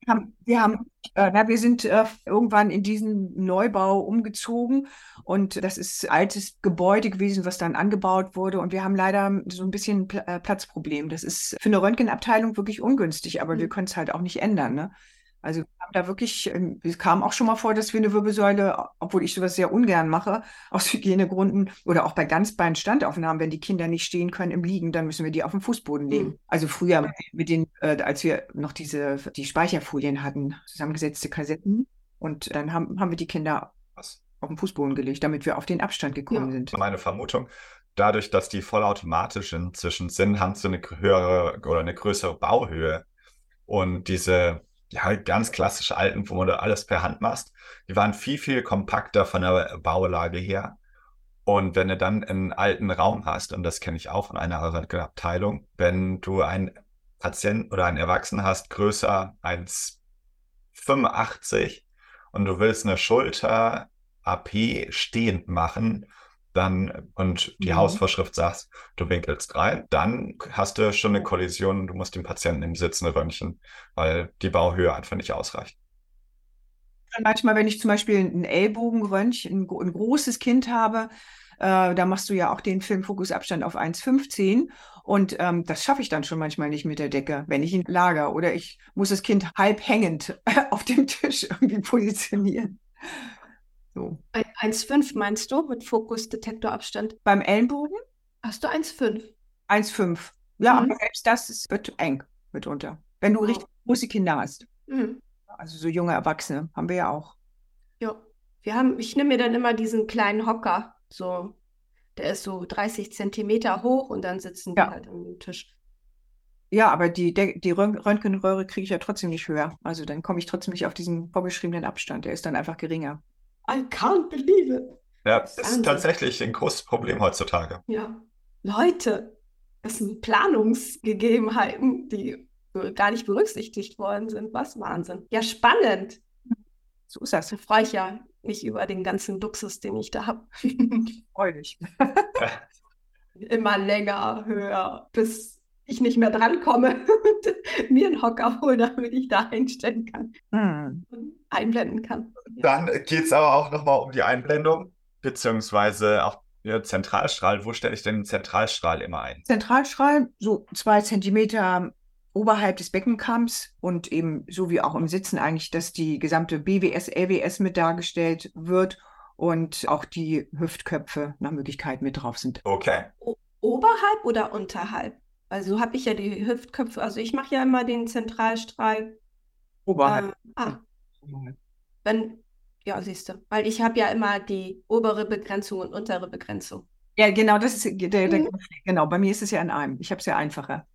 Wir haben, wir, haben, äh, na, wir sind äh, irgendwann in diesen Neubau umgezogen und das ist altes Gebäude gewesen, was dann angebaut wurde und wir haben leider so ein bisschen Pl äh, Platzproblem. Das ist für eine Röntgenabteilung wirklich ungünstig, aber wir Mhm. können es halt auch nicht ändern. Ne? Also da wirklich, ähm, es kam auch schon mal vor, dass wir eine Wirbelsäule, obwohl ich sowas sehr ungern mache, [LAUGHS] aus Hygienegründen oder auch bei Ganzbein-Standaufnahmen, wenn die Kinder nicht stehen können im Liegen, dann müssen wir die auf den Fußboden legen. Mhm. Also früher mit, mit den, äh, als wir noch diese, die Speicherfolien hatten, zusammengesetzte Kassetten und dann haben, haben wir die Kinder Was? auf den Fußboden gelegt, damit wir auf den Abstand gekommen Ja. sind. Meine Vermutung, dadurch, dass die vollautomatisch inzwischen sind, haben sie eine höhere oder eine größere Bauhöhe. Und diese ja, ganz klassische alten, wo du alles per Hand machst, die waren viel, viel kompakter von der Baulage her. Und wenn du dann einen alten Raum hast, und das kenne ich auch von einer Abteilung, wenn du einen Patienten oder einen Erwachsenen hast, größer 1,85 und du willst eine Schulter AP stehend machen, dann und die Mhm. Hausvorschrift sagt, du winkelst rein, dann hast du schon eine Kollision und du musst den Patienten im Sitzen röntgen, weil die Bauhöhe einfach nicht ausreicht. Manchmal, wenn ich zum Beispiel einen Ellbogenröntgen, ein, gro- ein großes Kind habe, äh, da machst du ja auch den Filmfokusabstand auf 1,15 und ähm, das schaffe ich dann schon manchmal nicht mit der Decke, wenn ich ihn lager oder ich muss das Kind halb hängend [LAUGHS] auf dem Tisch irgendwie positionieren. So. ein- 1,5 meinst du mit Fokusdetektorabstand? Beim Ellenbogen Hast du 1,5? 1,5. Ja, Mhm. aber selbst das ist, wird eng mitunter. Wenn du Wow. richtig große Kinder hast. Mhm. Also so junge Erwachsene haben wir ja auch. Ja. Wir haben, ich nehme mir dann immer diesen kleinen Hocker, so, der ist so 30 Zentimeter hoch und dann sitzen die Ja. halt am Tisch. Ja, aber die, die Rönt- Röntgenröhre kriege ich ja trotzdem nicht höher. Also dann komme ich trotzdem nicht auf diesen vorgeschriebenen Abstand. Der ist dann einfach geringer. I can't believe it. Ja, das ist Wahnsinn. tatsächlich ein großes Problem heutzutage. Ja. Leute, das sind Planungsgegebenheiten, die gar nicht berücksichtigt worden sind. Was Wahnsinn. Ja, spannend. So ist das. Da freue ich ja mich über den ganzen Luxus, den ich da habe. [LAUGHS] Freudig. [LAUGHS] Immer länger, höher, bis ich nicht mehr drankomme [LAUGHS] und mir einen Hocker hole, damit ich da einstellen kann Hm. Einblenden kann. Dann geht es aber auch nochmal um die Einblendung, beziehungsweise auch ja, Zentralstrahl. Wo stelle ich denn den Zentralstrahl immer ein? Zentralstrahl, so zwei Zentimeter oberhalb des Beckenkamms und eben so wie auch im Sitzen eigentlich, dass die gesamte BWS, LWS mit dargestellt wird und auch die Hüftköpfe nach Möglichkeit mit drauf sind. Okay. O oberhalb oder unterhalb? Also so habe ich ja die Hüftköpfe. Also ich mache ja immer den Zentralstrahl. Oberhalb. Äh, ah, wenn, ja, siehst du, weil ich habe ja immer die obere Begrenzung und untere Begrenzung. Ja, genau, das ist der, der Mhm. Genau, bei mir ist es ja in einem. Ich habe es ja einfacher.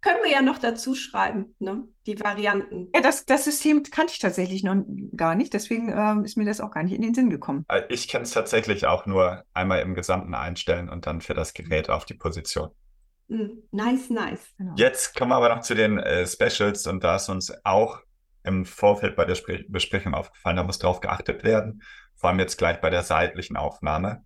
Können wir ja noch dazu schreiben, ne? Die Varianten. Ja, das, das System kannte ich tatsächlich noch gar nicht, deswegen ähm, ist mir das auch gar nicht in den Sinn gekommen. Äh, Ich kenne es tatsächlich auch nur einmal im Gesamten einstellen und dann für das Gerät auf die Position. Mm, nice, nice. Genau. Jetzt kommen wir aber noch zu den äh, Specials und da ist uns auch im Vorfeld bei der Spre Besprechung aufgefallen, da muss drauf geachtet werden, vor allem jetzt gleich bei der seitlichen Aufnahme.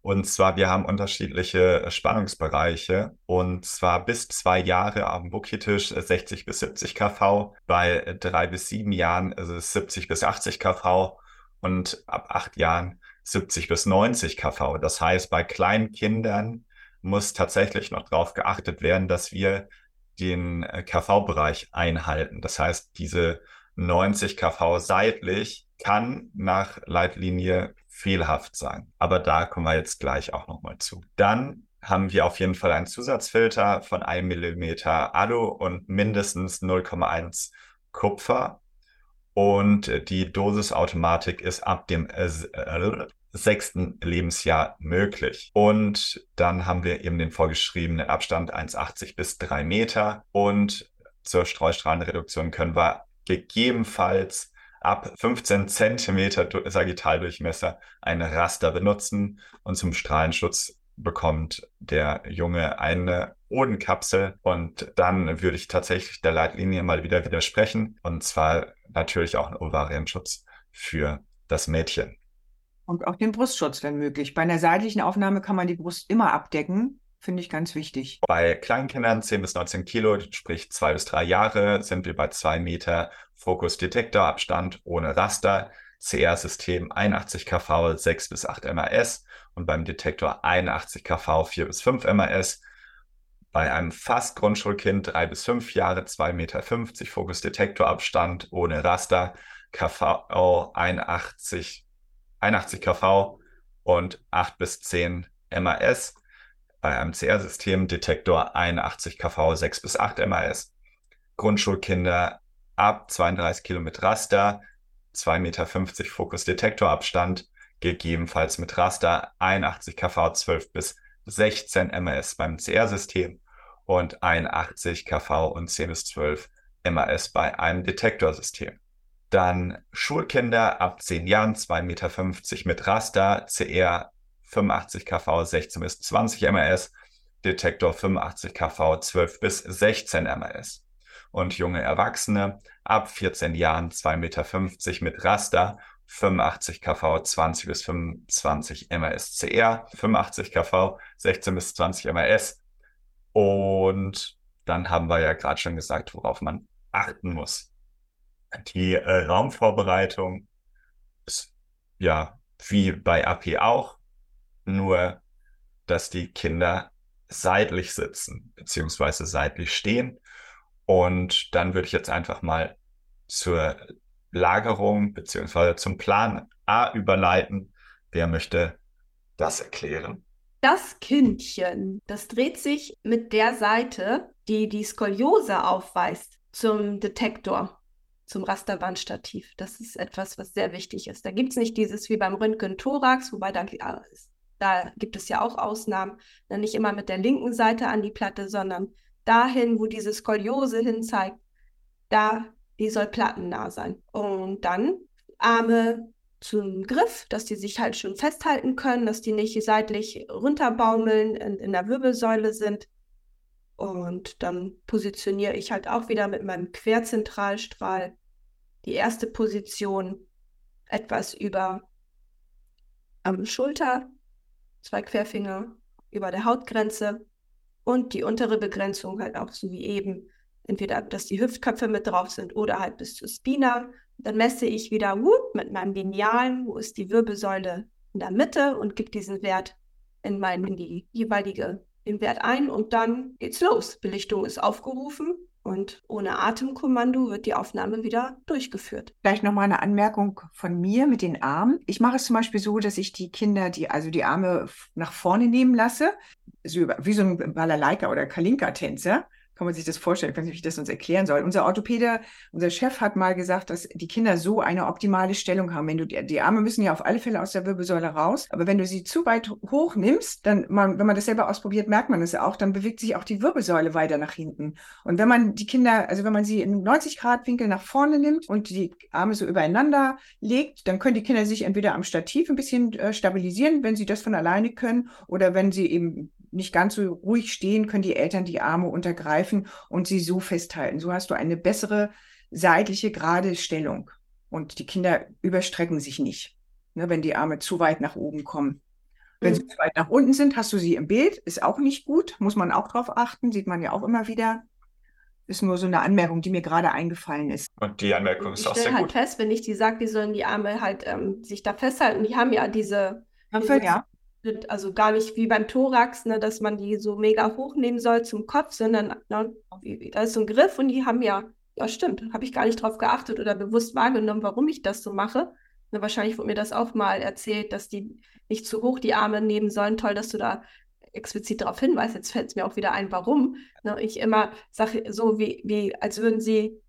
Und zwar, wir haben unterschiedliche Spannungsbereiche und zwar bis zwei Jahre am Bookie-Tisch 60 bis 70 kV, bei drei bis sieben Jahren es 70 bis 80 kV und ab acht Jahren 70 bis 90 kV. Das heißt, bei kleinen Kindern muss tatsächlich noch darauf geachtet werden, dass wir den äh, KV-Bereich einhalten. Das heißt, diese 90 kV seitlich kann nach Leitlinie fehlhaft sein. Aber da kommen wir jetzt gleich auch nochmal zu. Dann haben wir auf jeden Fall einen Zusatzfilter von 1 mm Alu und mindestens 0,1 Kupfer. Und die Dosisautomatik ist ab dem äh, sechsten Lebensjahr möglich. Und dann haben wir eben den vorgeschriebenen Abstand 1,80 bis 3 Meter. Und zur Streustrahlenreduktion können wir gegebenenfalls ab 15 Zentimeter Sagittaldurchmesser ein Raster benutzen und zum Strahlenschutz bekommt der Junge eine Odenkapsel und dann würde ich tatsächlich der Leitlinie mal wieder widersprechen und zwar natürlich auch einen Ovarienschutz für das Mädchen. Und auch den Brustschutz, wenn möglich. Bei einer seitlichen Aufnahme kann man die Brust immer abdecken. Finde ich ganz wichtig. Bei Kleinkindern 10 bis 19 Kilo, sprich zwei bis drei Jahre, sind wir bei zwei Meter Fokusdetektorabstand ohne Raster. CR-System 81 kV 6 bis 8 MAS und beim Detektor 81 kV 4 bis 5 MAS. Bei einem fast Grundschulkind 3 bis 5 Jahre 2,50 Meter Fokusdetektorabstand ohne Raster, KV 81, 81 kV und 8 bis 10 MAS bei einem CR-System Detektor 81 kV 6 bis 8 MAS. Grundschulkinder ab 32 Kilo mit Raster, 2,50 Meter Fokusdetektorabstand, gegebenenfalls mit Raster 81 kV 12 bis 16 MAS beim CR-System und 81 kV und 10 bis 12 MAS bei einem Detektorsystem. Dann Schulkinder ab 10 Jahren 2,50 Meter mit Raster, CR 85 kV 16 bis 20 MAS, Detektor 85 kV 12 bis 16 MAS. Und junge Erwachsene ab 14 Jahren 2,50 Meter mit Raster, 85 kV 20 bis 25 MAS CR, 85 kV 16 bis 20 MAS. Und dann haben wir ja gerade schon gesagt, worauf man achten muss. Die äh, Raumvorbereitung ist ja wie bei AP auch nur, dass die Kinder seitlich sitzen, beziehungsweise seitlich stehen. Und dann würde ich jetzt einfach mal zur Lagerung, beziehungsweise zum Plan A überleiten. Wer möchte das erklären? Das Kindchen, das dreht sich mit der Seite, die die Skoliose aufweist, zum Detektor, zum Rasterbandstativ. Das ist etwas, was sehr wichtig ist. Da gibt es nicht dieses wie beim Röntgen-Thorax, wobei da ist da gibt es ja auch Ausnahmen, dann nicht immer mit der linken Seite an die Platte, sondern dahin, wo diese Skoliose hinzeigt, da, die soll plattennah sein. Und dann Arme zum Griff, dass die sich halt schon festhalten können, dass die nicht seitlich runterbaumeln, in, in der Wirbelsäule sind. Und dann positioniere ich halt auch wieder mit meinem Querzentralstrahl die erste Position etwas über am Schulter zwei Querfinger über der Hautgrenze und die untere Begrenzung halt auch so wie eben, entweder dass die Hüftköpfe mit drauf sind oder halt bis zur Spina. Dann messe ich wieder whoop, mit meinem Linealen, wo ist die Wirbelsäule in der Mitte und gebe diesen Wert in, mein, in die jeweilige den Wert ein und dann geht's los. Belichtung ist aufgerufen und ohne Atemkommando wird die Aufnahme wieder durchgeführt. Vielleicht nochmal eine Anmerkung von mir mit den Armen. Ich mache es zum Beispiel so, dass ich die Kinder, die also die Arme nach vorne nehmen lasse, so wie so ein Balalaika oder Kalinka-Tänzer kann man sich das vorstellen? Ich weiß nicht, wie ich das uns erklären soll. Unser Orthopäde, unser Chef hat mal gesagt, dass die Kinder so eine optimale Stellung haben. Wenn du die, die Arme müssen ja auf alle Fälle aus der Wirbelsäule raus, aber wenn du sie zu weit hoch nimmst, dann, man, wenn man das selber ausprobiert, merkt man ja auch, dann bewegt sich auch die Wirbelsäule weiter nach hinten. Und wenn man die Kinder, also wenn man sie in 90 Grad Winkel nach vorne nimmt und die Arme so übereinander legt, dann können die Kinder sich entweder am Stativ ein bisschen äh, stabilisieren, wenn sie das von alleine können, oder wenn sie eben nicht ganz so ruhig stehen, können die Eltern die Arme untergreifen und sie so festhalten. So hast du eine bessere seitliche gerade Stellung. Und die Kinder überstrecken sich nicht, ne, wenn die Arme zu weit nach oben kommen. Wenn mhm. sie zu weit nach unten sind, hast du sie im Bild, ist auch nicht gut, muss man auch drauf achten, sieht man ja auch immer wieder. Ist nur so eine Anmerkung, die mir gerade eingefallen ist. Und die Anmerkung ist ich auch sehr halt gut. fest, wenn ich die sage, die sollen die Arme halt ähm, sich da festhalten. Die haben ja diese, diese ja. Also gar nicht wie beim Thorax, ne, dass man die so mega hochnehmen soll zum Kopf, sondern ne, da ist so ein Griff und die haben ja, ja stimmt, habe ich gar nicht drauf geachtet oder bewusst wahrgenommen, warum ich das so mache. Ne, wahrscheinlich wurde mir das auch mal erzählt, dass die nicht zu hoch die Arme nehmen sollen. Toll, dass du da explizit darauf hinweist. Jetzt fällt es mir auch wieder ein, warum. Ne, ich immer sage, so wie, wie als würden sie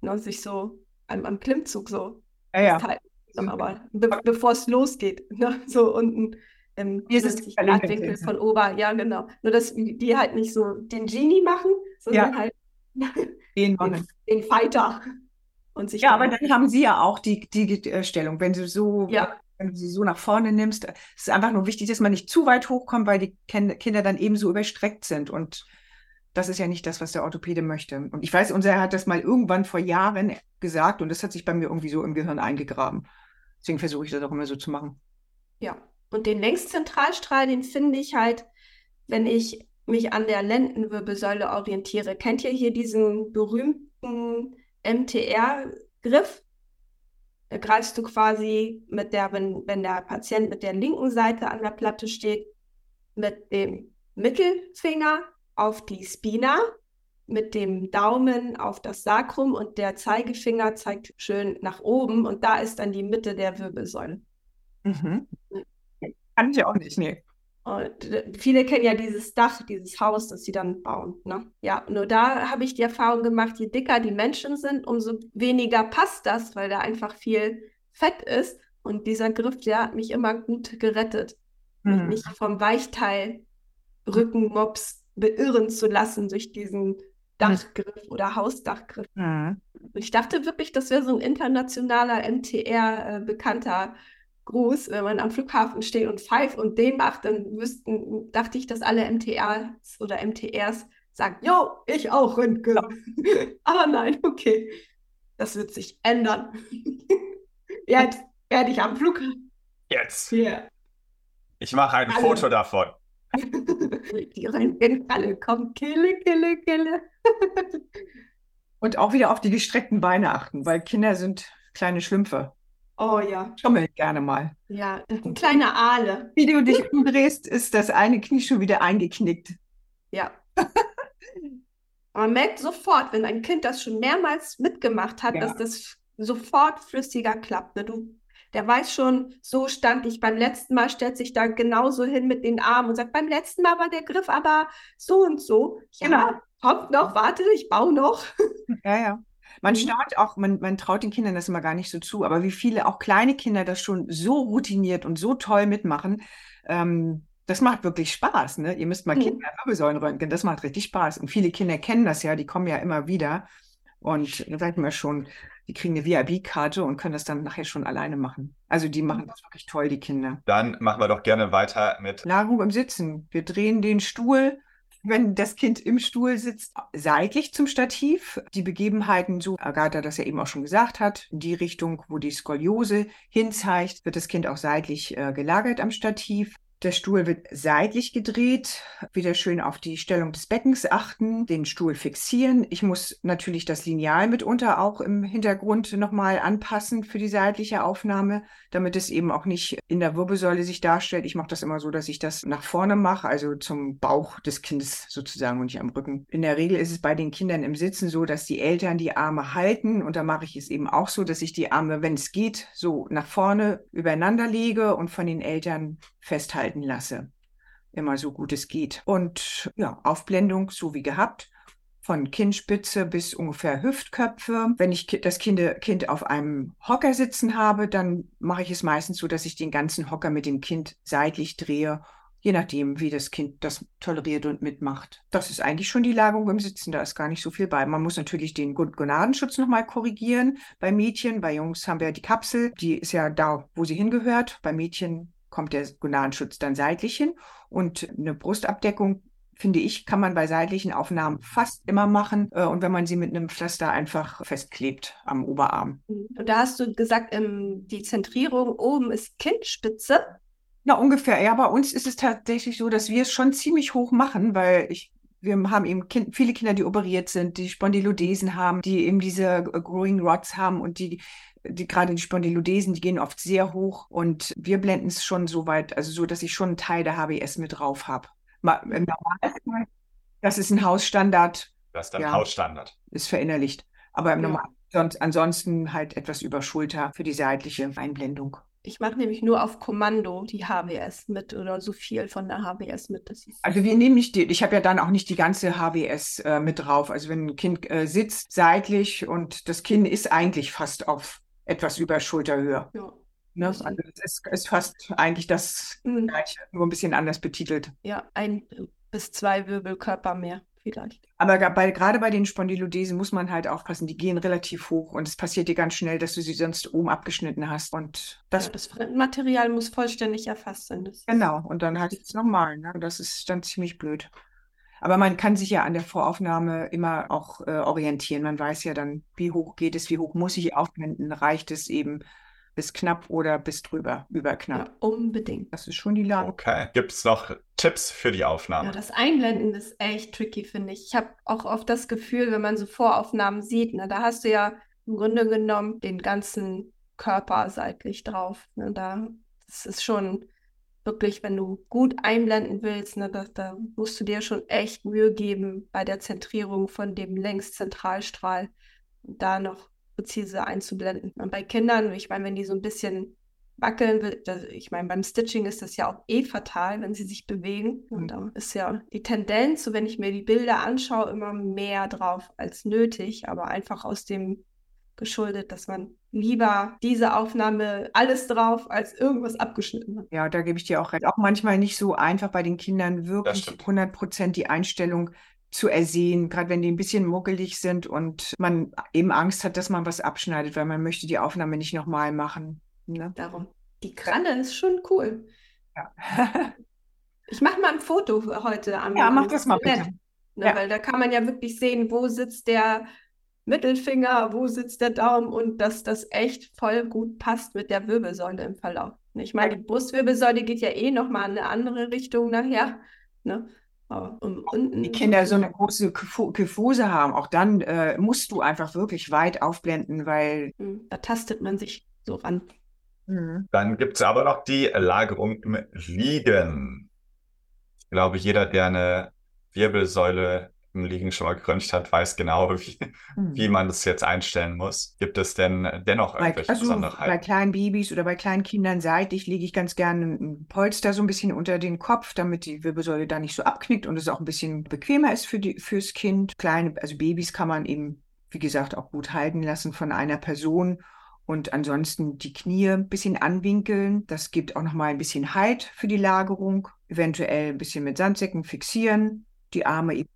ne, sich so am, am Klimmzug so ja, ja. festhalten. Aber be bevor es losgeht, ne, so unten im Hier ist es Winkel von Ober, ja genau. Nur dass die halt nicht so den Genie machen, sondern Ja. halt [LAUGHS] Den den, den Fighter. Und sich Ja, aber dann haben sie ja auch die, die äh, Stellung. Wenn du so, Ja. wenn du sie so nach vorne nimmst, es ist einfach nur wichtig, dass man nicht zu weit hochkommt, weil die Kinder dann ebenso überstreckt sind. Und das ist ja nicht das, was der Orthopäde möchte. Und ich weiß, unser hat das mal irgendwann vor Jahren gesagt und das hat sich bei mir irgendwie so im Gehirn eingegraben. Deswegen versuche ich das auch immer so zu machen. Ja, und den Längszentralstrahl, den finde ich halt, wenn ich mich an der Lendenwirbelsäule orientiere. Kennt ihr hier diesen berühmten MTR-Griff? Da greifst du quasi mit der, wenn, wenn der Patient mit der linken Seite an der Platte steht, mit dem Mittelfinger auf die Spina, mit dem Daumen auf das Sacrum und der Zeigefinger zeigt schön nach oben und da ist dann die Mitte der Wirbelsäule. Mhm. Kann ich auch nicht, nee. Und äh, viele kennen ja dieses Dach, dieses Haus, das sie dann bauen. Ne? Ja, nur da habe ich die Erfahrung gemacht, je dicker die Menschen sind, umso weniger passt das, weil da einfach viel Fett ist. Und dieser Griff, der hat mich immer gut gerettet, mich Mhm. nicht vom Weichteil Rückenmops beirren zu lassen durch diesen Dachgriff oder Hausdachgriff. Mhm. Und ich dachte wirklich, das wäre so ein internationaler MTR äh, bekannter Gruß, wenn man am Flughafen steht und pfeift und den macht, dann wüssten, dachte ich, dass alle MTRs oder MTRs sagen, jo, ich auch Röntgen. [LAUGHS] Aber nein, okay. Das wird sich ändern. [LAUGHS] Jetzt werde ich am Flughafen. Jetzt. Hier. Ich mache ein Alle. Foto davon. [LAUGHS] Die Röntgenfalle kommt. Kille, kille, kille. Und auch wieder auf die gestreckten Beine achten, weil Kinder sind kleine Schlümpfe. Oh ja. Schummeln gerne mal. Ja, ein kleiner Aale. Wie du dich umdrehst, ist das eine Knie schon wieder eingeknickt. Ja. [LAUGHS] Man merkt sofort, wenn ein Kind das schon mehrmals mitgemacht hat, Ja. dass das sofort flüssiger klappt. Ne? Du, der weiß schon, so stand ich beim letzten Mal, stellt sich da genauso hin mit den Armen und sagt, beim letzten Mal war der Griff aber so und so. Ja, Genau. kommt noch, warte, ich baue noch. Ja, ja. Man Mhm. staunt auch, man, man traut den Kindern das immer gar nicht so zu, aber wie viele auch kleine Kinder das schon so routiniert und so toll mitmachen, ähm, das macht wirklich Spaß, ne? Ihr müsst mal Mhm. Kinder Wirbelsäulenröntgen, das macht richtig Spaß. Und viele Kinder kennen das ja, die kommen ja immer wieder. Und da sagt man schon, die kriegen eine VIP-Karte und können das dann nachher schon alleine machen. Also die machen das wirklich toll, die Kinder. Dann machen wir doch gerne weiter mit Lagerung im Sitzen. Wir drehen den Stuhl, wenn das Kind im Stuhl sitzt, seitlich zum Stativ. Die Begebenheiten, so Agatha das ja eben auch schon gesagt hat, in die Richtung, wo die Skoliose hinzeigt, wird das Kind auch seitlich äh, gelagert am Stativ. Der Stuhl wird seitlich gedreht, wieder schön auf die Stellung des Beckens achten, den Stuhl fixieren. Ich muss natürlich das Lineal mitunter auch im Hintergrund nochmal anpassen für die seitliche Aufnahme, damit es eben auch nicht in der Wirbelsäule sich darstellt. Ich mache das immer so, dass ich das nach vorne mache, also zum Bauch des Kindes sozusagen und nicht am Rücken. In der Regel ist es bei den Kindern im Sitzen so, dass die Eltern die Arme halten und da mache ich es eben auch so, dass ich die Arme, wenn es geht, so nach vorne übereinander lege und von den Eltern festhalten lasse. Immer so gut es geht. Und ja, Aufblendung, so wie gehabt, von Kinnspitze bis ungefähr Hüftköpfe. Wenn ich das Kind, auf einem Hocker sitzen habe, dann mache ich es meistens so, dass ich den ganzen Hocker mit dem Kind seitlich drehe, je nachdem, wie das Kind das toleriert und mitmacht. Das ist eigentlich schon die Lagerung im Sitzen, da ist gar nicht so viel bei. Man muss natürlich den Gon- Gonadenschutz nochmal korrigieren bei Mädchen. Bei Jungs haben wir die Kapsel, die ist ja da, wo sie hingehört. Bei Mädchen kommt der Gonadenschutz dann seitlich hin. Und eine Brustabdeckung finde ich, kann man bei seitlichen Aufnahmen fast immer machen. Äh, und wenn man sie mit einem Pflaster einfach festklebt am Oberarm. Und da hast du gesagt, ähm, die Zentrierung oben ist Kindspitze. Na, ungefähr. Ja, bei uns ist es tatsächlich so, dass wir es schon ziemlich hoch machen, weil ich wir haben eben kind, viele Kinder, die operiert sind, die Spondylodesen haben, die eben diese äh, Growing Rods haben und die, die gerade die Spondylodesen, die gehen oft sehr hoch und wir blenden es schon so weit, also so, dass ich schon einen Teil der HBS mit drauf habe. Im Normalfall, das ist ein Hausstandard. Das ist dann ja, Hausstandard. Ist verinnerlicht. Aber im ja. Normal, sonst, ansonsten halt etwas über Schulter für die seitliche Einblendung. Ich mache nämlich nur auf Kommando die HWS mit oder so viel von der HWS mit. also wir nehmen nicht die, ich habe ja dann auch nicht die ganze HWS äh, mit drauf. Also wenn ein Kind äh, sitzt seitlich und das Kinn ist eigentlich fast auf etwas über Schulterhöhe. Ja. Ne? Also es ist fast eigentlich das mhm. gleiche, nur ein bisschen anders betitelt. Ja, ein bis zwei Wirbelkörper mehr vielleicht. Aber bei, gerade bei den Spondylodesen muss man halt aufpassen, die gehen relativ hoch und es passiert dir ganz schnell, dass du sie sonst oben abgeschnitten hast. Und das, ja, das Material muss vollständig erfasst sein. Genau, und dann halt es nochmal. Ne? Das ist dann ziemlich blöd. Aber man kann sich ja an der Voraufnahme immer auch äh, orientieren. Man weiß ja dann, wie hoch geht es, wie hoch muss ich aufwenden, reicht es eben bis knapp oder bis drüber, über knapp. Ja, unbedingt. Das ist schon die Lage. Okay. Gibt es noch Tipps für die Aufnahme? Ja, das Einblenden ist echt tricky, finde ich. Ich habe auch oft das Gefühl, wenn man so Voraufnahmen sieht, ne, da hast du ja im Grunde genommen den ganzen Körper seitlich drauf. Ne, da, das ist schon wirklich, wenn du gut einblenden willst, ne, da, da musst du dir schon echt Mühe geben bei der Zentrierung von dem Längszentralstrahl. Und da noch präzise einzublenden. Und bei Kindern, ich meine, wenn die so ein bisschen wackeln, das, ich meine, beim Stitching ist das ja auch eh fatal, wenn sie sich bewegen. Und mhm. da ist ja die Tendenz, so wenn ich mir die Bilder anschaue, immer mehr drauf als nötig, aber einfach aus dem geschuldet, dass man lieber diese Aufnahme alles drauf als irgendwas abgeschnitten hat. Ja, da gebe ich dir auch recht. Auch manchmal nicht so einfach bei den Kindern wirklich 100 Prozent die Einstellung zu ersehen, gerade wenn die ein bisschen muckelig sind und man eben Angst hat, dass man was abschneidet, weil man möchte die Aufnahme nicht nochmal machen. Ne? Darum. Die Kralle ist schon cool. Ja. [LAUGHS] ich mache mal ein Foto heute an. Ja, mach das mal bitte. Ne, ja. Weil da kann man ja wirklich sehen, wo sitzt der Mittelfinger, wo sitzt der Daumen und dass das echt voll gut passt mit der Wirbelsäule im Verlauf. Ich meine, die Brustwirbelsäule geht ja eh nochmal in eine andere Richtung nachher. Ne? Und die Kinder so eine große Kyphose haben, auch dann äh, musst du einfach wirklich weit aufblenden, weil. Hm, da tastet man sich so ran. Mhm. Dann gibt es aber noch die Lagerung im Liegen. Ich glaube, jeder, der eine Wirbelsäule im Liegen schon mal geröntgt hat, weiß genau, [LAUGHS] wie, hm. wie man das jetzt einstellen muss. Gibt es denn dennoch irgendwelche bei, also Besonderheiten? Bei kleinen Babys oder bei kleinen Kindern seitlich lege ich ganz gerne ein Polster so ein bisschen unter den Kopf, damit die Wirbelsäule da nicht so abknickt und es auch ein bisschen bequemer ist für die, fürs Kind. Kleine, also Babys kann man eben, wie gesagt, auch gut halten lassen von einer Person. Und ansonsten die Knie ein bisschen anwinkeln. Das gibt auch nochmal ein bisschen Halt für die Lagerung. Eventuell ein bisschen mit Sandsäcken fixieren. Die Arme eben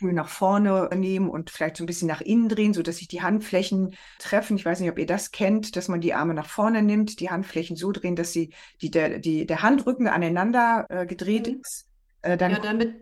nach vorne nehmen und vielleicht so ein bisschen nach innen drehen, sodass sich die Handflächen treffen. Ich weiß nicht, ob ihr das kennt, dass man die Arme nach vorne nimmt, die Handflächen so drehen, dass sie die, der, die, der Handrücken aneinander äh, gedreht mhm. ist. Äh, dann ja, damit.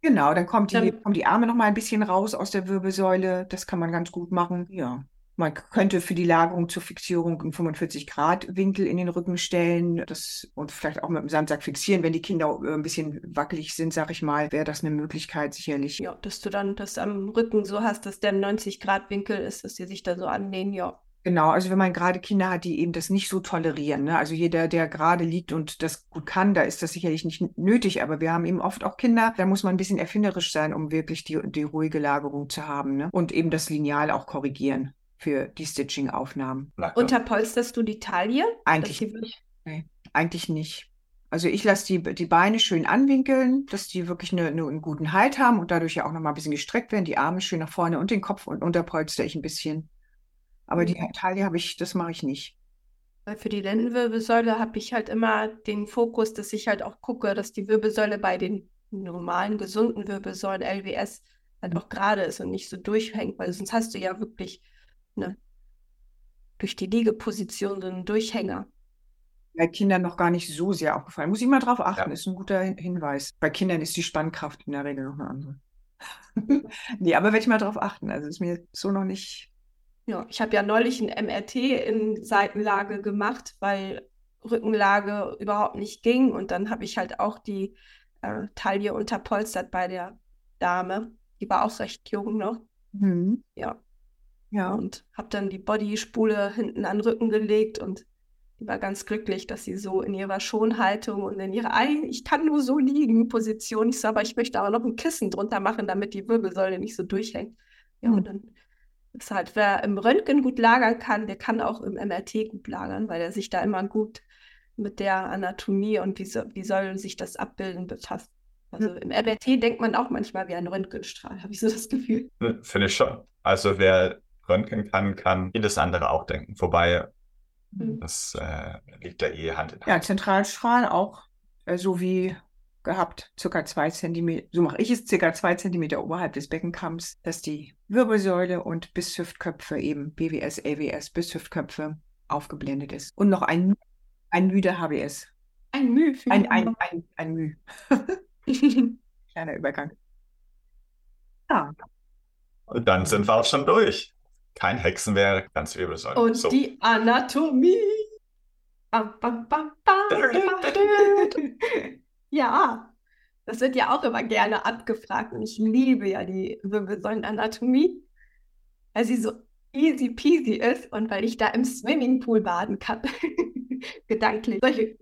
Genau, dann kommt die, dann, kommen die Arme noch mal ein bisschen raus aus der Wirbelsäule. Das kann man ganz gut machen. Ja. Man könnte für die Lagerung zur Fixierung einen 45-Grad-Winkel in den Rücken stellen das, und vielleicht auch mit dem Sandsack fixieren. Wenn die Kinder äh, ein bisschen wackelig sind, sag ich mal, wäre das eine Möglichkeit sicherlich. Ja, dass du dann das am Rücken so hast, dass der 90-Grad-Winkel ist, dass die sich da so anlehnen, ja. Genau, also wenn man gerade Kinder hat, die eben das nicht so tolerieren. Ne? Also jeder, der gerade liegt und das gut kann, da ist das sicherlich nicht nötig. Aber wir haben eben oft auch Kinder, da muss man ein bisschen erfinderisch sein, um wirklich die, die ruhige Lagerung zu haben. Ne? Und eben das Lineal auch korrigieren für die Stitching-Aufnahmen. Unterpolsterst du die Taille? Eigentlich nicht. Nee, eigentlich nicht. Also ich lasse die, die Beine schön anwinkeln, dass die wirklich eine, eine, einen guten Halt haben und dadurch ja auch nochmal ein bisschen gestreckt werden, die Arme schön nach vorne und den Kopf und unterpolster ich ein bisschen. Aber mhm. die Taille habe ich, das mache ich nicht. Weil für die Lendenwirbelsäule habe ich halt immer den Fokus, dass ich halt auch gucke, dass die Wirbelsäule bei den normalen, gesunden Wirbelsäulen LWS halt auch gerade ist und nicht so durchhängt, weil sonst hast du ja wirklich ne, durch die Liegeposition so einen Durchhänger. bei Kindern noch gar nicht so sehr aufgefallen. Muss ich mal drauf achten, Ja. ist ein guter Hin- Hinweis. Bei Kindern ist die Spannkraft in der Regel noch eine andere. [LAUGHS] nee, aber werde ich mal drauf achten. Also ist mir so noch nicht. Ja, ich habe ja neulich ein MRT in Seitenlage gemacht, weil Rückenlage überhaupt nicht ging. Und dann habe ich halt auch die äh, Taille unterpolstert bei der Dame. Die war auch recht jung noch. Hm. Ja. Ja. Und habe dann die Bodyspule hinten an den Rücken gelegt und die war ganz glücklich, dass sie so in ihrer Schonhaltung und in ihrer, Ei, ich kann nur so liegen, Position. Ich so, aber ich möchte aber noch ein Kissen drunter machen, damit die Wirbelsäule nicht so durchhängt. Ja, Hm. und dann ist halt, wer im Röntgen gut lagern kann, der kann auch im MRT gut lagern, weil er sich da immer gut mit der Anatomie und wie, so, wie soll sich das abbilden befasst. Also im MRT denkt man auch manchmal wie ein Röntgenstrahl, habe ich so das Gefühl. Ne, Finde ich schon. Also wer Röntgen kann, kann vieles andere auch denken. Wobei, Mhm. das äh, liegt ja eh Hand in Ja, Hand. Zentralstrahl auch, äh, so wie gehabt, circa zwei Zentimeter, so mache ich es, circa zwei Zentimeter oberhalb des Beckenkamms, dass die Wirbelsäule und bis Hüftköpfe eben BWS, LWS bis Hüftköpfe aufgeblendet ist. Und noch ein, ein müder HBS. Ein Mühe für Ein, die ein, ein, ein Müh. [LAUGHS] Kleiner Übergang. Ja, Und dann sind wir auch schon durch. Kein Hexenwerk, ganz Wirbelsäule. Und So. die Anatomie. Bam, bam, bam, bam. [LAUGHS] Ja, das wird ja auch immer gerne abgefragt und ich liebe ja die Wirbelsäulenanatomie, weil sie so easy peasy ist und weil ich da im Swimmingpool baden kann. [LAUGHS] Gedanklich. Solche,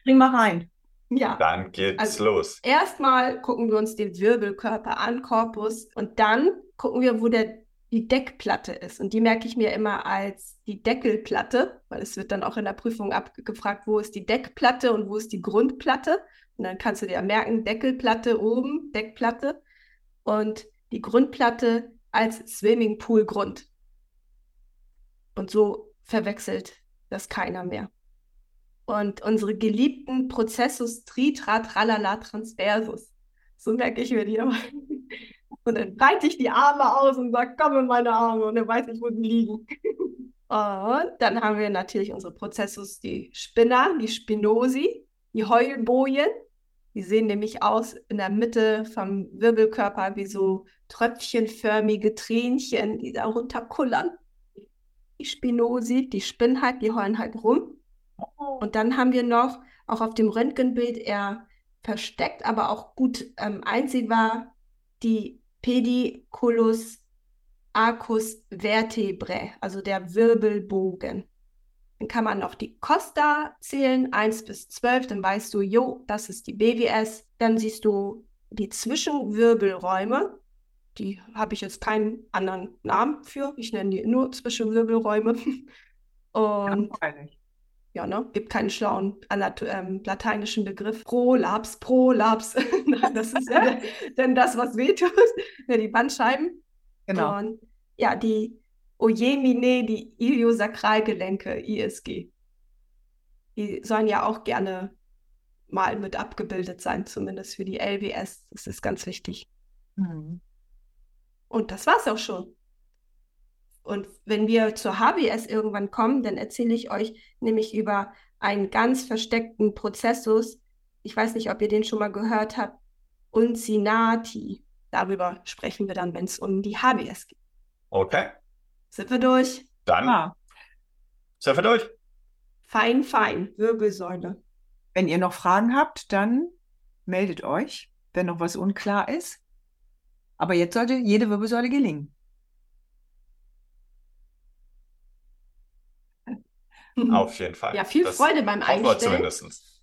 spring mal rein. ja. Dann geht's Also- los. Erstmal gucken wir uns den Wirbelkörper an, Korpus, und dann gucken wir, wo der, die Deckplatte ist. Und die merke ich mir immer als die Deckelplatte, weil es wird dann auch in der Prüfung abgefragt, wo ist die Deckplatte und wo ist die Grundplatte. Und dann kannst du dir merken, Deckelplatte oben, Deckplatte und die Grundplatte als Swimmingpool-Grund. Und so verwechselt das keiner mehr. Und unsere geliebten Prozessus tritra tralala transversus. So merke ich mir die immer. Und dann breite ich die Arme aus und sage, komm in meine Arme. Und dann weiß ich, wo sie liegen. [LAUGHS] Und dann haben wir natürlich unsere Prozessus, die Spinner, die Spinosi, die Heulbojen. Die sehen nämlich aus in der Mitte vom Wirbelkörper wie so tröpfchenförmige Tränchen, die da runterkullern. Die Spinosi, die spinnen halt, die heulen halt rum. Und dann haben wir noch, auch auf dem Röntgenbild eher versteckt, aber auch gut ähm, einsehbar, die Pediculus arcus vertebrae, also der Wirbelbogen. Dann kann man noch die Costa zählen, 1 bis 12, dann weißt du, jo, das ist die BWS. Dann siehst du die Zwischenwirbelräume. Die habe ich jetzt keinen anderen Namen für. Ich nenne die nur Zwischenwirbelräume. [LAUGHS] Und Freilich. Ja, ne? Gibt keinen schlauen ähm, lateinischen Begriff. Prolaps, Prolaps. [LAUGHS] Das ist ja [LAUGHS] denn das, was wehtut. [LAUGHS] Ja, die Bandscheiben. Genau. Und ja, die Ojemine, die Iliosakralgelenke, ISG. Die sollen ja auch gerne mal mit abgebildet sein, zumindest für die LWS. Das ist ganz wichtig. Mhm. Und das war's auch schon. Und wenn wir zur HBS irgendwann kommen, dann erzähle ich euch nämlich über einen ganz versteckten Prozessus. Ich weiß nicht, ob ihr den schon mal gehört habt. Uncinati. Darüber sprechen wir dann, wenn es um die HBS geht. Okay, Sind wir durch? dann Ah, sind wir durch. Fein, fein. Wirbelsäule. wenn ihr noch Fragen habt, dann meldet euch, wenn noch was unklar ist. Aber jetzt sollte jede Wirbelsäule gelingen. Auf jeden Fall. Ja, viel Das Freude beim Einstellen. zumindest.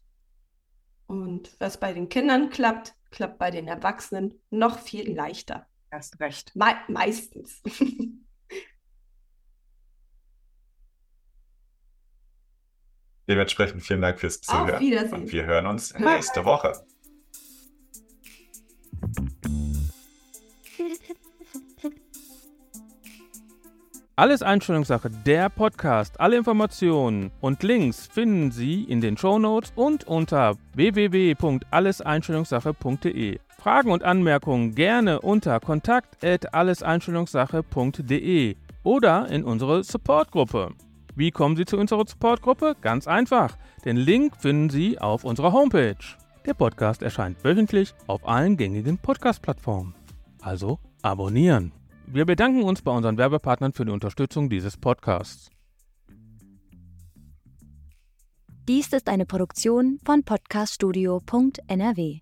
Und was bei den Kindern klappt, klappt bei den Erwachsenen noch viel leichter. Erst recht. Me meistens. [LAUGHS] Dementsprechend vielen Dank fürs Auf Zuhören. Wiedersehen. Und wir hören uns nächste Woche. Alles Einstellungssache, der Podcast. Alle Informationen und Links finden Sie in den Shownotes und unter www.alleseinstellungssache.de. Fragen und Anmerkungen gerne unter kontakt@alleseinstellungssache.de oder in unsere Supportgruppe Wie kommen Sie zu unserer Supportgruppe? Ganz einfach. Den Link finden Sie auf unserer Homepage. Der Podcast erscheint wöchentlich auf allen gängigen Podcast-Plattformen. Also abonnieren. Wir bedanken uns bei unseren Werbepartnern für die Unterstützung dieses Podcasts. Dies ist eine Produktion von podcaststudio.nrw.